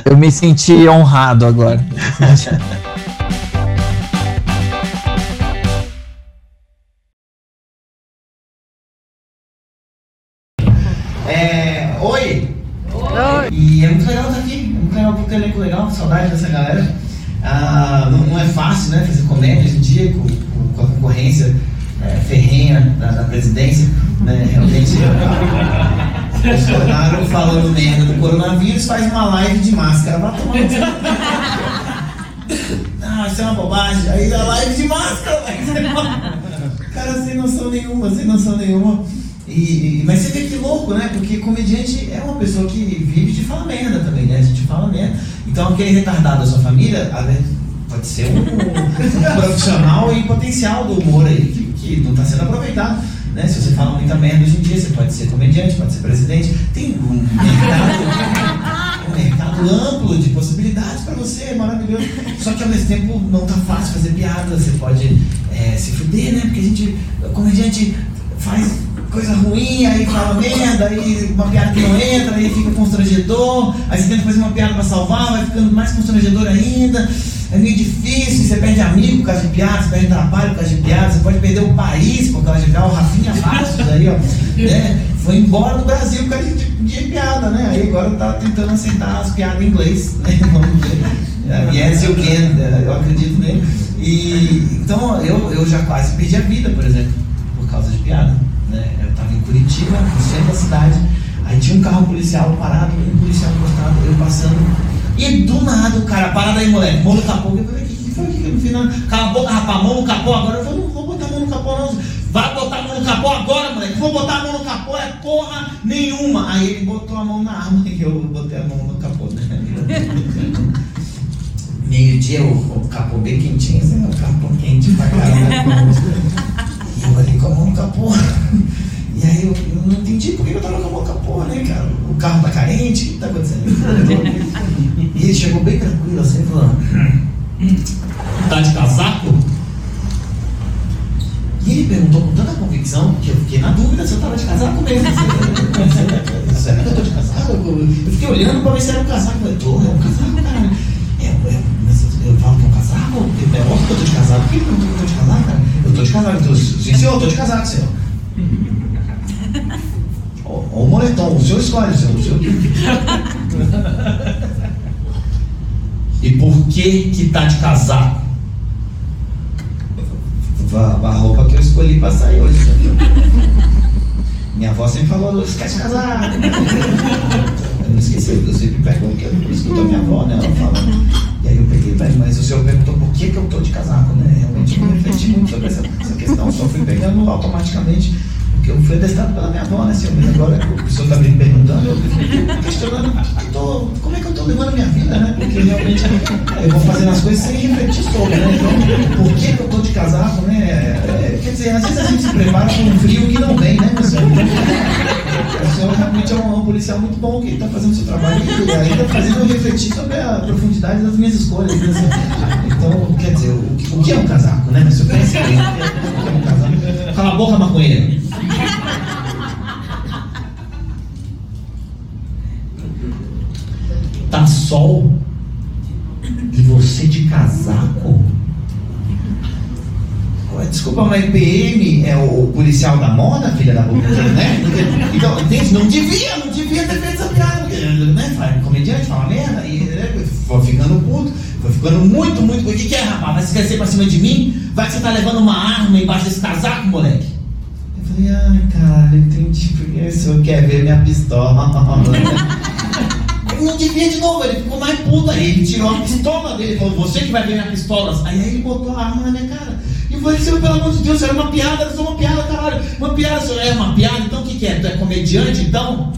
Eu me senti honrado agora. É, oi! Oi! E é muito legal ter um elenco legal, saudade dessa galera. Ah, não, não, é fácil, né, fazer comédia hoje em dia com, com, com a concorrência é, ferrenha da, da, presidência, né? Realmente Bolsonaro falando merda do coronavírus faz uma live de máscara. Vai tomar Ah, isso é uma bobagem. Aí a live de máscara, cara sem noção nenhuma, sem noção nenhuma. E, mas você vê que louco, né? Porque comediante é uma pessoa que vive de falar merda também, né? A gente fala merda. Então aquele retardado da sua família, pode ser um, profissional e potencial do humor aí, que não está sendo aproveitado. Né? Se você fala muita merda hoje em dia, você pode ser comediante, pode ser presidente. Tem um mercado, um mercado amplo de possibilidades para você, é maravilhoso. Só que ao mesmo tempo não está fácil fazer piada, você pode é, se fuder, né? Porque a gente, comediante faz coisa ruim, aí fala merda, aí uma piada que não entra, aí fica constrangedor, aí você tenta fazer uma piada para salvar, vai ficando mais constrangedor ainda é meio difícil, você perde amigo por causa de piada, você perde trabalho por causa de piada, você pode perder o país por causa de piada, o Rafinha Bastos aí, ó, né? Foi embora do Brasil por causa de, de, piada, né? Aí agora tá tentando aceitar as piadas em inglês, né? Vamos ver. Yes, you can, eu acredito nele. E, então eu, eu já quase perdi a vida, por exemplo, por causa de piada. Né? Eu estava em Curitiba, no centro da cidade, aí tinha um carro policial parado, um policial encostado, eu passando e do nada o cara, para daí, moleque, mão no capô. Eu falei, o que, foi que no final? Cala a boca, rapaz, mão no capô agora. Eu falei, não vou botar a mão no capô, não. Vai botar a mão no capô agora, moleque. Vou botar a mão no capô, é porra nenhuma. Aí ele botou a mão na arma e eu botei a mão no capô, né? Meio-dia, o, o capô bem quentinho, assim, o capô quente pra caramba. E eu ali com a mão no capô. E aí eu, eu não entendi por que eu tava com a no capô, né, cara? O carro tá carente, o que tá acontecendo? E ele chegou bem tranquilo assim, falando: Tá de casaco? E ele perguntou com tanta convicção que eu fiquei na dúvida se eu estava de casaco mesmo. Será que eu estou de casaco? Eu fiquei olhando para ver se era um casaco. Eu falei, tô, é um casaco, cara. É, é, eu falo que é um casaco? É óbvio que eu estou de casaco. Por que eu não estou de casaco, cara? Eu estou de casaco. Então, sim, senhor, eu estou de casaco, senhor. O moletom, o senhor escolhe, senhor. O senhor... E por que que tá de casaco? A, a roupa que eu escolhi para sair hoje. Minha avó sempre falou, esquece casaco. Eu não esqueci, eu sempre pergunto, eu não escuto a minha avó, né? Ela fala. E aí eu peguei mas o senhor perguntou por que, que eu tô de casaco, né? Realmente eu refleti muito sobre essa, essa questão, só fui pegando automaticamente que eu fui adestrado pela minha avó, né, senhor? Mas agora o senhor está me perguntando, eu fico questionando tô, como é que eu estou levando a minha vida, né? Porque realmente eu vou fazendo as coisas sem refletir sobre, né? Então, por que, que eu estou de casaco, né? É, quer dizer, às vezes a gente se prepara com um frio que não vem, né, meu senhor? O senhor realmente é um, um policial muito bom que está fazendo o seu trabalho e ainda fazendo eu refletir sobre a profundidade das minhas escolhas. Né? Então, quer dizer, o, o que é um casaco, né? Se eu penso, o que é um casaco? Cala a boca, maconheiro. Sol e você de casaco? Desculpa, mas PM é o policial da moda, filha da puta, né? Então, entende? Não devia, não devia ter feito essa piada, né? Comediante, fala merda, e né? foi ficando puto, foi ficando muito, muito. O que, que é, rapaz? Vai se crescer pra cima de mim? Vai que você tá levando uma arma embaixo desse casaco, moleque? Eu falei, ai, cara, entendi, porque o senhor quer ver minha pistola. Não devia de novo, ele ficou mais puto aí. Ele tirou a pistola dele, falou, você que vai ver minha pistola. Aí ele botou a arma na minha cara. E eu falei, pelo amor de Deus, era uma piada, era só uma piada, caralho. Uma piada, senhor, é uma piada, então o que, que é? Tu é comediante, então?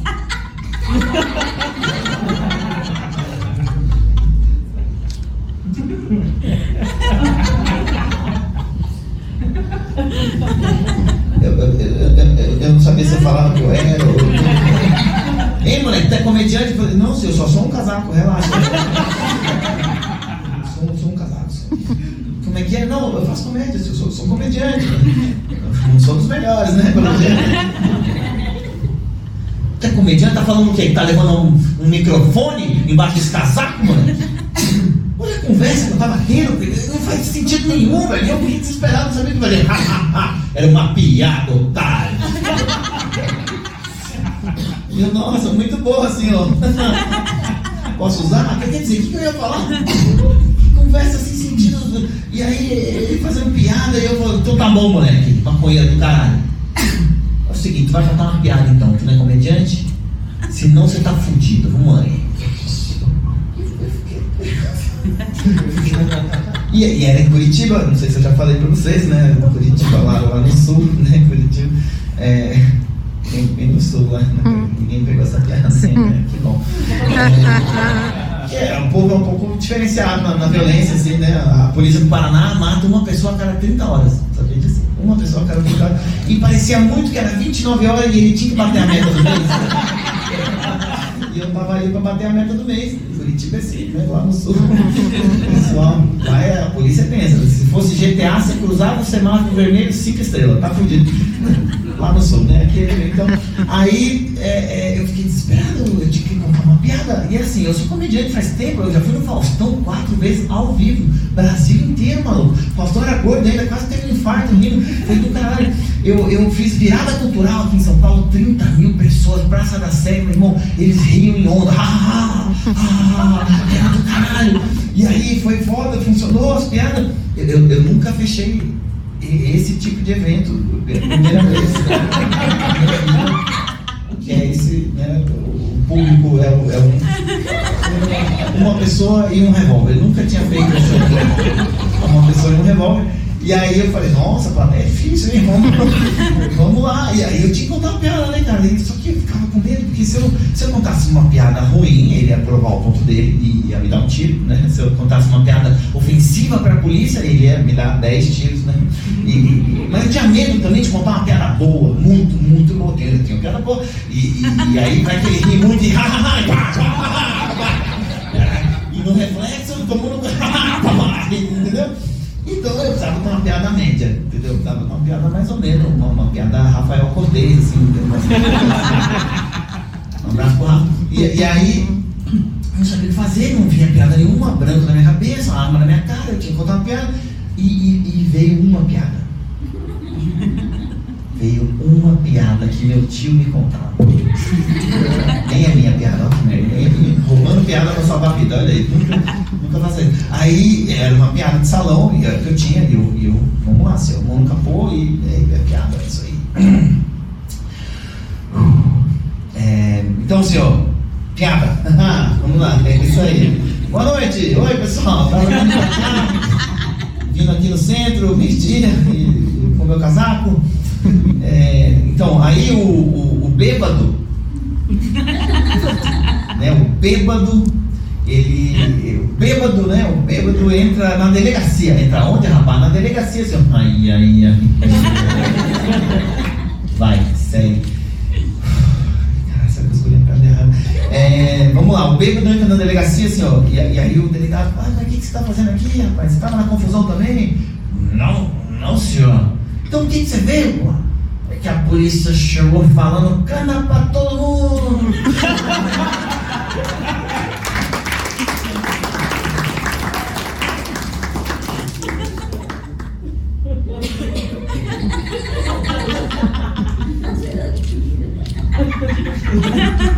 Eu, eu, eu, eu, não sabia se eu falava que eu comediante? Eu falei, não, senhor, eu só sou um casaco, relaxa. sou, sou um casaco. Como é que é? Não, eu faço comédia, eu sou, sou comediante. Não sou dos melhores, né? Tu é comediante? Tá falando o quê? Tá levando um, um microfone embaixo desse casaco, mano? Olha a conversa que eu tava tendo, não faz sentido nenhum, velho. Eu fiquei desesperado, não sabia que fazer. Era uma piada, otário. Eu, nossa, muito boa, senhor. Posso usar? Que quer dizer? O que eu ia falar? Conversa sem sentido. E aí, ele fazendo piada, e eu falei, então tá bom, moleque, maconheiro do caralho. É o seguinte, tu vai contar uma piada então, tu não é comediante? Senão você tá fudido, vamos aí. E, e, era em Curitiba, não sei se eu já falei para vocês, né? Curitiba, lá, lá no sul, né? Curitiba. É, bem, bem no sul, né? Hum. Ninguém pegou essa piada assim, né? Que bom. É, é, um povo é um pouco diferenciado na, na, violência, assim, né? A polícia do Paraná mata uma pessoa a cada 30 horas, sabia disso? Uma pessoa a cada 30 horas. E parecia muito que era 29 horas e ele tinha que bater a meta do mês. e eu tava ali para bater a meta do mês. Curitiba é assim, né? Lá no sul. Pessoal, lá é, a polícia pensa. Se fosse GTA, você cruzava o semáforo vermelho, 5 estrelas, tá fudido. Lá no sul, né? então, aí é, é, eu fiquei desesperado, eu tinha que contar uma piada. E assim, eu sou comediante faz tempo, eu já fui no Faustão quatro vezes ao vivo. Brasil inteiro, maluco. Faustão era gordo ainda, quase teve um infarto rindo. Foi do caralho. Eu, eu fiz virada cultural aqui em São Paulo, 30 mil pessoas, Praça da Sé, meu irmão, eles riam em onda. Ah, ah, ah, era do caralho. E aí foi foda, funcionou as piadas. Eu, eu, eu nunca fechei esse tipo de evento, primeira vez. que é esse, né, o público é, é um, uma pessoa e um revólver. Nunca tinha feito isso. Uma pessoa e um revólver. E aí eu falei, nossa, é difícil, hein? Vamos, vamos lá. E aí eu tinha que contar uma piada, né, cara? Só que eu ficava com medo, porque se eu, se eu contasse uma piada ruim, ele ia provar o ponto dele e ia me dar um tiro, né? Se eu contasse uma piada ofensiva para a polícia, ele ia me dar 10 tiros, né? E, mas eu tinha medo também de contar uma piada boa, muito, muito boa. Eu tinha uma piada boa. E, e, e aí vai que ele ri muito e e no reflexo, todo mundo. entendeu? Então eu precisava ter uma piada média, entendeu? Eu precisava ter uma piada mais ou menos, uma, uma piada Rafael Cortez, assim, um abraço pro Rafa. E, e aí, eu não sabia o que fazer, não vinha piada nenhuma, branco na minha cabeça, uma arma na minha cara, eu tinha que contar uma piada. E, e, e veio uma piada. Veio uma piada que meu tio me contava. Nem é minha piada, ó, roubando piada pra salvar a vida, olha aí. Nunca faço isso. Aí era uma piada de salão que eu tinha, e eu, eu, vamos lá, seu mão no capô e é, é piada, é isso aí. É, então, senhor, piada. vamos lá, é isso aí. Boa noite. Oi, pessoal. Vindo aqui no centro, meio-dia, com meu casaco. É, então, aí o, o, o bêbado, né, o bêbado, ele, o bêbado, né, o bêbado entra na delegacia. Entra onde, rapaz? Na delegacia, assim, ai, ai, ai. Vai, segue. É, vamos lá, o bêbado entra na delegacia assim, ó, e, e aí o delegado, ah, mas o que, que você está fazendo aqui, rapaz? Você estava na confusão também? Não, não, senhor. Então o que, você vê, pô? É que a polícia chegou falando cana pra todo mundo.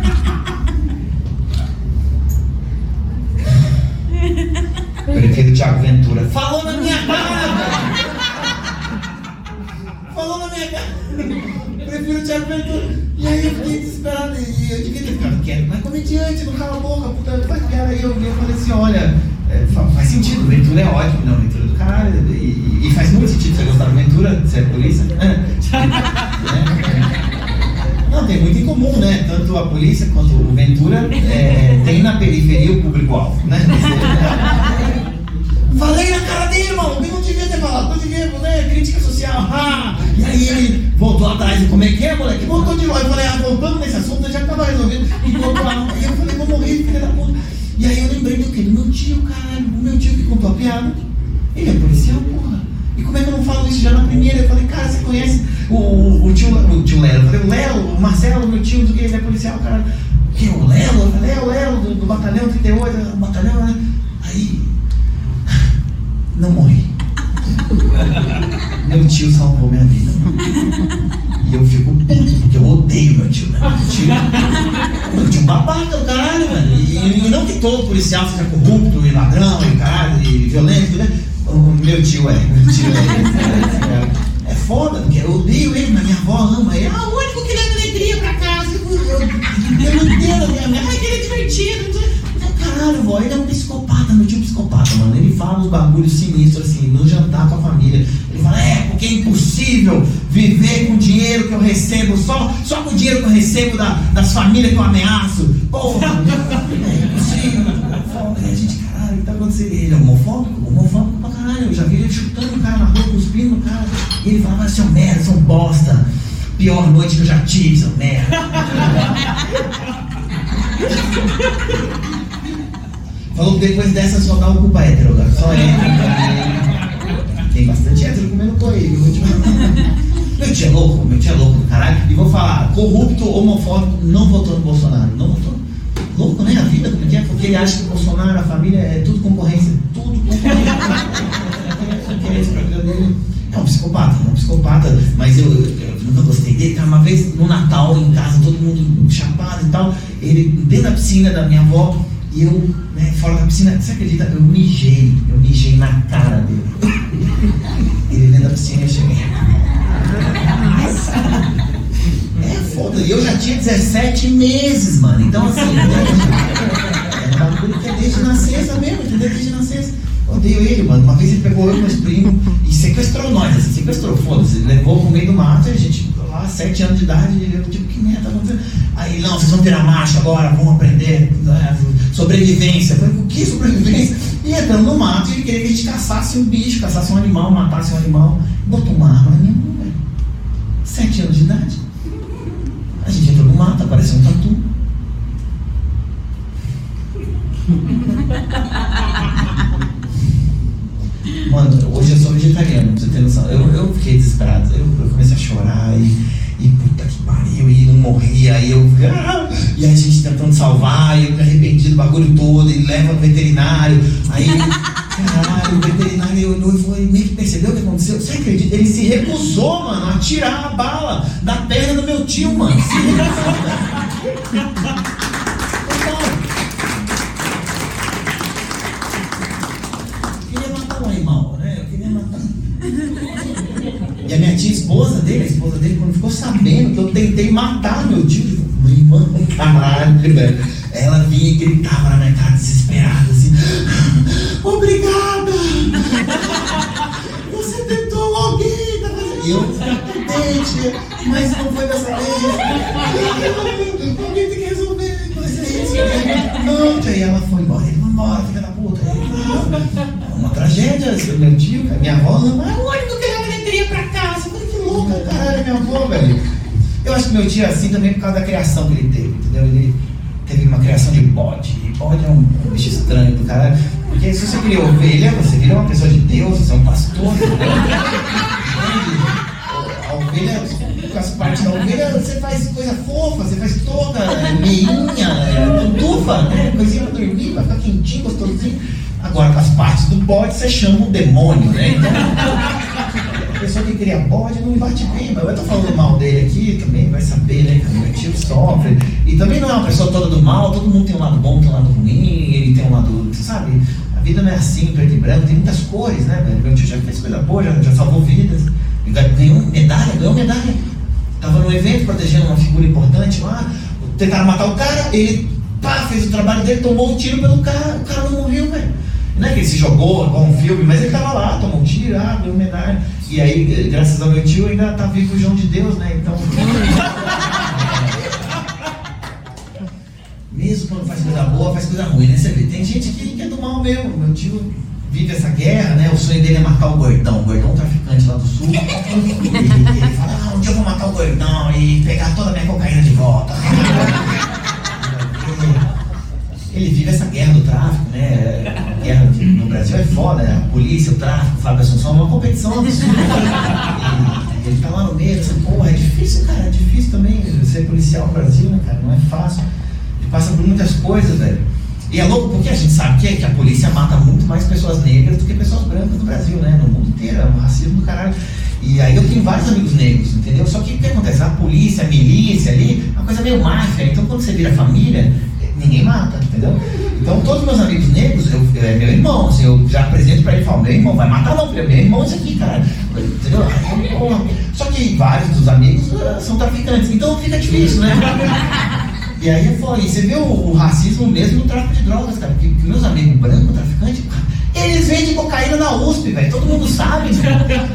E aí eu fiquei desesperado. E eu devia ter ficado quieto. Mas comediante, não cala a boca, puta. Faz piada. E eu, eu falei assim: olha, é, faz sentido. Ventura é ótimo. Não, Ventura é do caralho. E, e, faz muito sentido você gostar do Ventura, ser polícia. Não, tem muito em comum, né? Tanto a polícia quanto o Ventura é, tem na periferia o público-alvo, né? Falei na cara dele, mano, eu não devia ter falado, não devia, né? Crítica social, ah! E aí ele voltou atrás, como é que é, moleque? Voltou de novo. Eu falei, ah, voltando nesse assunto, eu já tava resolvido. E voltou lá, e eu falei, vou morrer, filha da puta. E aí eu lembrei do quê? Do meu tio, caralho, o meu tio que contou a piada. Ele é policial, porra. E como é que eu não falo isso já na primeira? Eu falei, cara, você conhece o, o, o tio, o tio Lelo? Eu falei, o Lelo, o Marcelo, meu tio, do que ele é policial, cara. Que é o Lelo? Eu falei, é o Lelo, do, do batalhão 38, batalhão, né? Aí, não morri. Meu tio salvou minha vida. E eu fico puto, porque eu odeio meu tio, né? Meu tio, meu tio babaca do caralho, mano. E, e, não que todo policial seja corrupto e ladrão e caralho, e violento, né? Meu tio é, meu tio é. É foda, porque eu odeio ele, mas minha avó ama ele. Ah, o único que leva alegria pra casa. Eu, eu, eu. Ah, que ele é divertido. Caralho, vó, ele é um psicopata, fala uns bagulhos sinistros assim, no jantar com a família. Ele fala, é, porque é impossível viver com o dinheiro que eu recebo, só, só com o dinheiro que eu recebo da, das famílias que eu ameaço. Porra, é impossível. É, gente, caralho, o que tá acontecendo? Ele é homofóbico? Homofóbico pra caralho. Eu já vi ele chutando o cara na rua, cuspindo o cara. E ele falava, seu merda, seu bosta. Pior noite que eu já tive, seu merda. Falou que depois dessa só dá um culpa hétero agora. Só hétero. Tem bastante hétero comendo coelho. Meu tio é louco, meu tio é louco, caralho. E vou falar, corrupto, homofóbico, não votou no Bolsonaro. Não votou. Louco, né? A vida, como é que é? Porque ele acha que o Bolsonaro, a família, é tudo concorrência. Tudo concorrência. É um psicopata, é um psicopata, mas eu, eu, eu nunca gostei dele. Uma vez no Natal, em casa, todo mundo chapado e tal, ele dentro da piscina da minha avó, e eu, né, fora da piscina, você acredita? Eu mijei, eu mijei na cara dele. Ele dentro da piscina, eu cheguei. É foda, e eu já tinha 17 meses, mano. Então assim, é um bagulho que é desde nascença mesmo, entendeu? Desde nascença. Odeio ele, mano. Uma vez ele pegou eu e meus primos e sequestrou nós, assim, sequestrou, foda-se. Levou pro meio do mato e a gente, lá, 7 anos de idade, eu tipo, que merda tá acontecendo? Aí, não, vocês vão tirar marcha agora, vão aprender né, sobrevivência. Eu falei, o que sobrevivência? E entrando no mato, ele queria que a gente caçasse um bicho, caçasse um animal, matasse um animal. Botou uma arma mão, velho. Sete anos de idade. A gente entrou no mato, apareceu um tatu. Mano, hoje eu sou vegetariano, pra você ter noção. Eu, eu fiquei desesperado. Eu, eu comecei a chorar e, e puta que pariu, e não morria. E eu. Ah, e a gente tentando salvar, e eu me arrependi do bagulho todo, e leva no veterinário. Aí, caralho, o veterinário olhou e foi, meio que percebeu o que aconteceu. Você acredita? Ele se recusou, mano, a tirar a bala da perna do meu tio, mano. Se recusou, E a minha tia, esposa dele, a esposa dele, quando ficou sabendo que eu tentei matar meu tio, falou, meu irmão, caralho, velho. Ela vinha e gritava na minha cara, desesperada, assim, obrigada! Você tentou alguém, tá fazendo... E eu tentei, mas não foi dessa vez. Alguém tem que resolver, mas é. Não, tia, e ela foi embora, ele foi embora, filha da puta. É uma tragédia, meu tio, minha avó, não é o único que leva alegria pra louca, caralho, minha avó, velho. Eu acho que meu tio é assim também por causa da criação que ele teve, entendeu? Ele teve uma criação de bode. E bode é um bicho estranho do caralho. Porque se você cria ovelha, você vira uma pessoa de Deus, você é um pastor, entendeu? A ovelha, com as partes da ovelha, você faz coisa fofa, você faz toda, meinha, tufa, né? Coisinha pra dormir, pra ficar quentinho, gostosinho. Agora, com as partes do bode, você chama o demônio, né? Então, pessoa que cria bode não bate bem, mas eu tô falando mal dele aqui também, vai saber, né? Que meu tio sofre. E também não é uma pessoa toda do mal, todo mundo tem um lado bom, tem um lado ruim, ele tem um lado, sabe? A vida não é assim, preto e branco, tem muitas cores, né, velho? Meu tio já fez coisa boa, já, já salvou vidas. Ganhou medalha, ganhou medalha. Tava no evento protegendo uma figura importante lá, tentaram matar o cara, ele pá, fez o trabalho dele, tomou um tiro pelo cara, o cara não morreu, velho. Não é que ele se jogou igual um filme, mas ele tava lá, tomou um tiro, ah, deu medalha. E aí, graças ao meu tio, ainda tá vivo o João de Deus, né? Então. Mesmo quando faz coisa boa, faz coisa ruim, né? Você vê, tem gente que, que é do mal mesmo. Meu tio vive essa guerra, né? O sonho dele é matar o gordão, o gordão traficante lá do sul. E ele fala, ah, um dia eu vou matar o gordão e pegar toda a minha cocaína de volta. Ele vive essa guerra do tráfico, né? Guerra no Brasil é foda, né? A polícia, o tráfico, o Fábio Assunção, é uma competição absurda. E ele tá lá no meio, assim, porra, é difícil, cara, é difícil também ser policial no Brasil, né, cara? Não é fácil. Ele passa por muitas coisas, velho. E é louco porque a gente sabe que, que a polícia mata muito mais pessoas negras do que pessoas brancas no Brasil, né? No mundo inteiro, é um racismo do caralho. E aí eu tenho vários amigos negros, entendeu? Só que o que acontece? A polícia, a milícia ali, é uma coisa meio máfia. Então quando você vira família, ninguém mata, entendeu? Então todos meus amigos negros, eu, é meu irmão, assim, eu já apresento pra ele e falo, meu irmão, vai matar não, filho, é meu irmão isso aqui, cara. Entendeu? Só que vários dos amigos uh, são traficantes, então fica difícil, né? E aí é foda. E você vê o, racismo mesmo no tráfico de drogas, cara. Porque, meus amigos brancos, traficantes, eles vendem cocaína na USP, velho. Todo mundo sabe.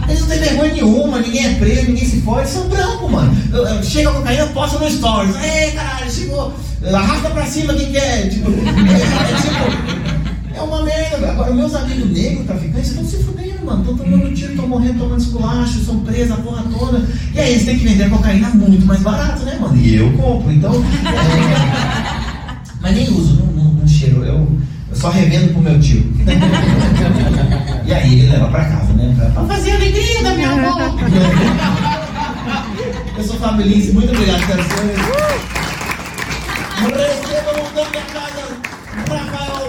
Eles não têm vergonha nenhuma, ninguém é preso, ninguém se. Eles são brancos, mano. Chega a cocaína, posta no stories. Ei, caralho, chegou. Arrasta pra cima quem quer. Tipo, é, tipo, é uma merda. Agora, meus amigos negros, traficantes, estão se fudendo, mano. Estão tomando tiro, estão morrendo, tomando esculacho, são presos, a porra toda. E aí eles têm que vender cocaína muito mais barato, né, mano? E eu compro. Então. É... Mas nem uso, não, não, não cheiro. Eu. Só revendo pro meu tio. e aí ele leva pra casa, né? Pra, pra fazer a alegria da minha avó. Eu sou Fabrício, muito obrigado, senhores. Recebam um grande casa, Rafael.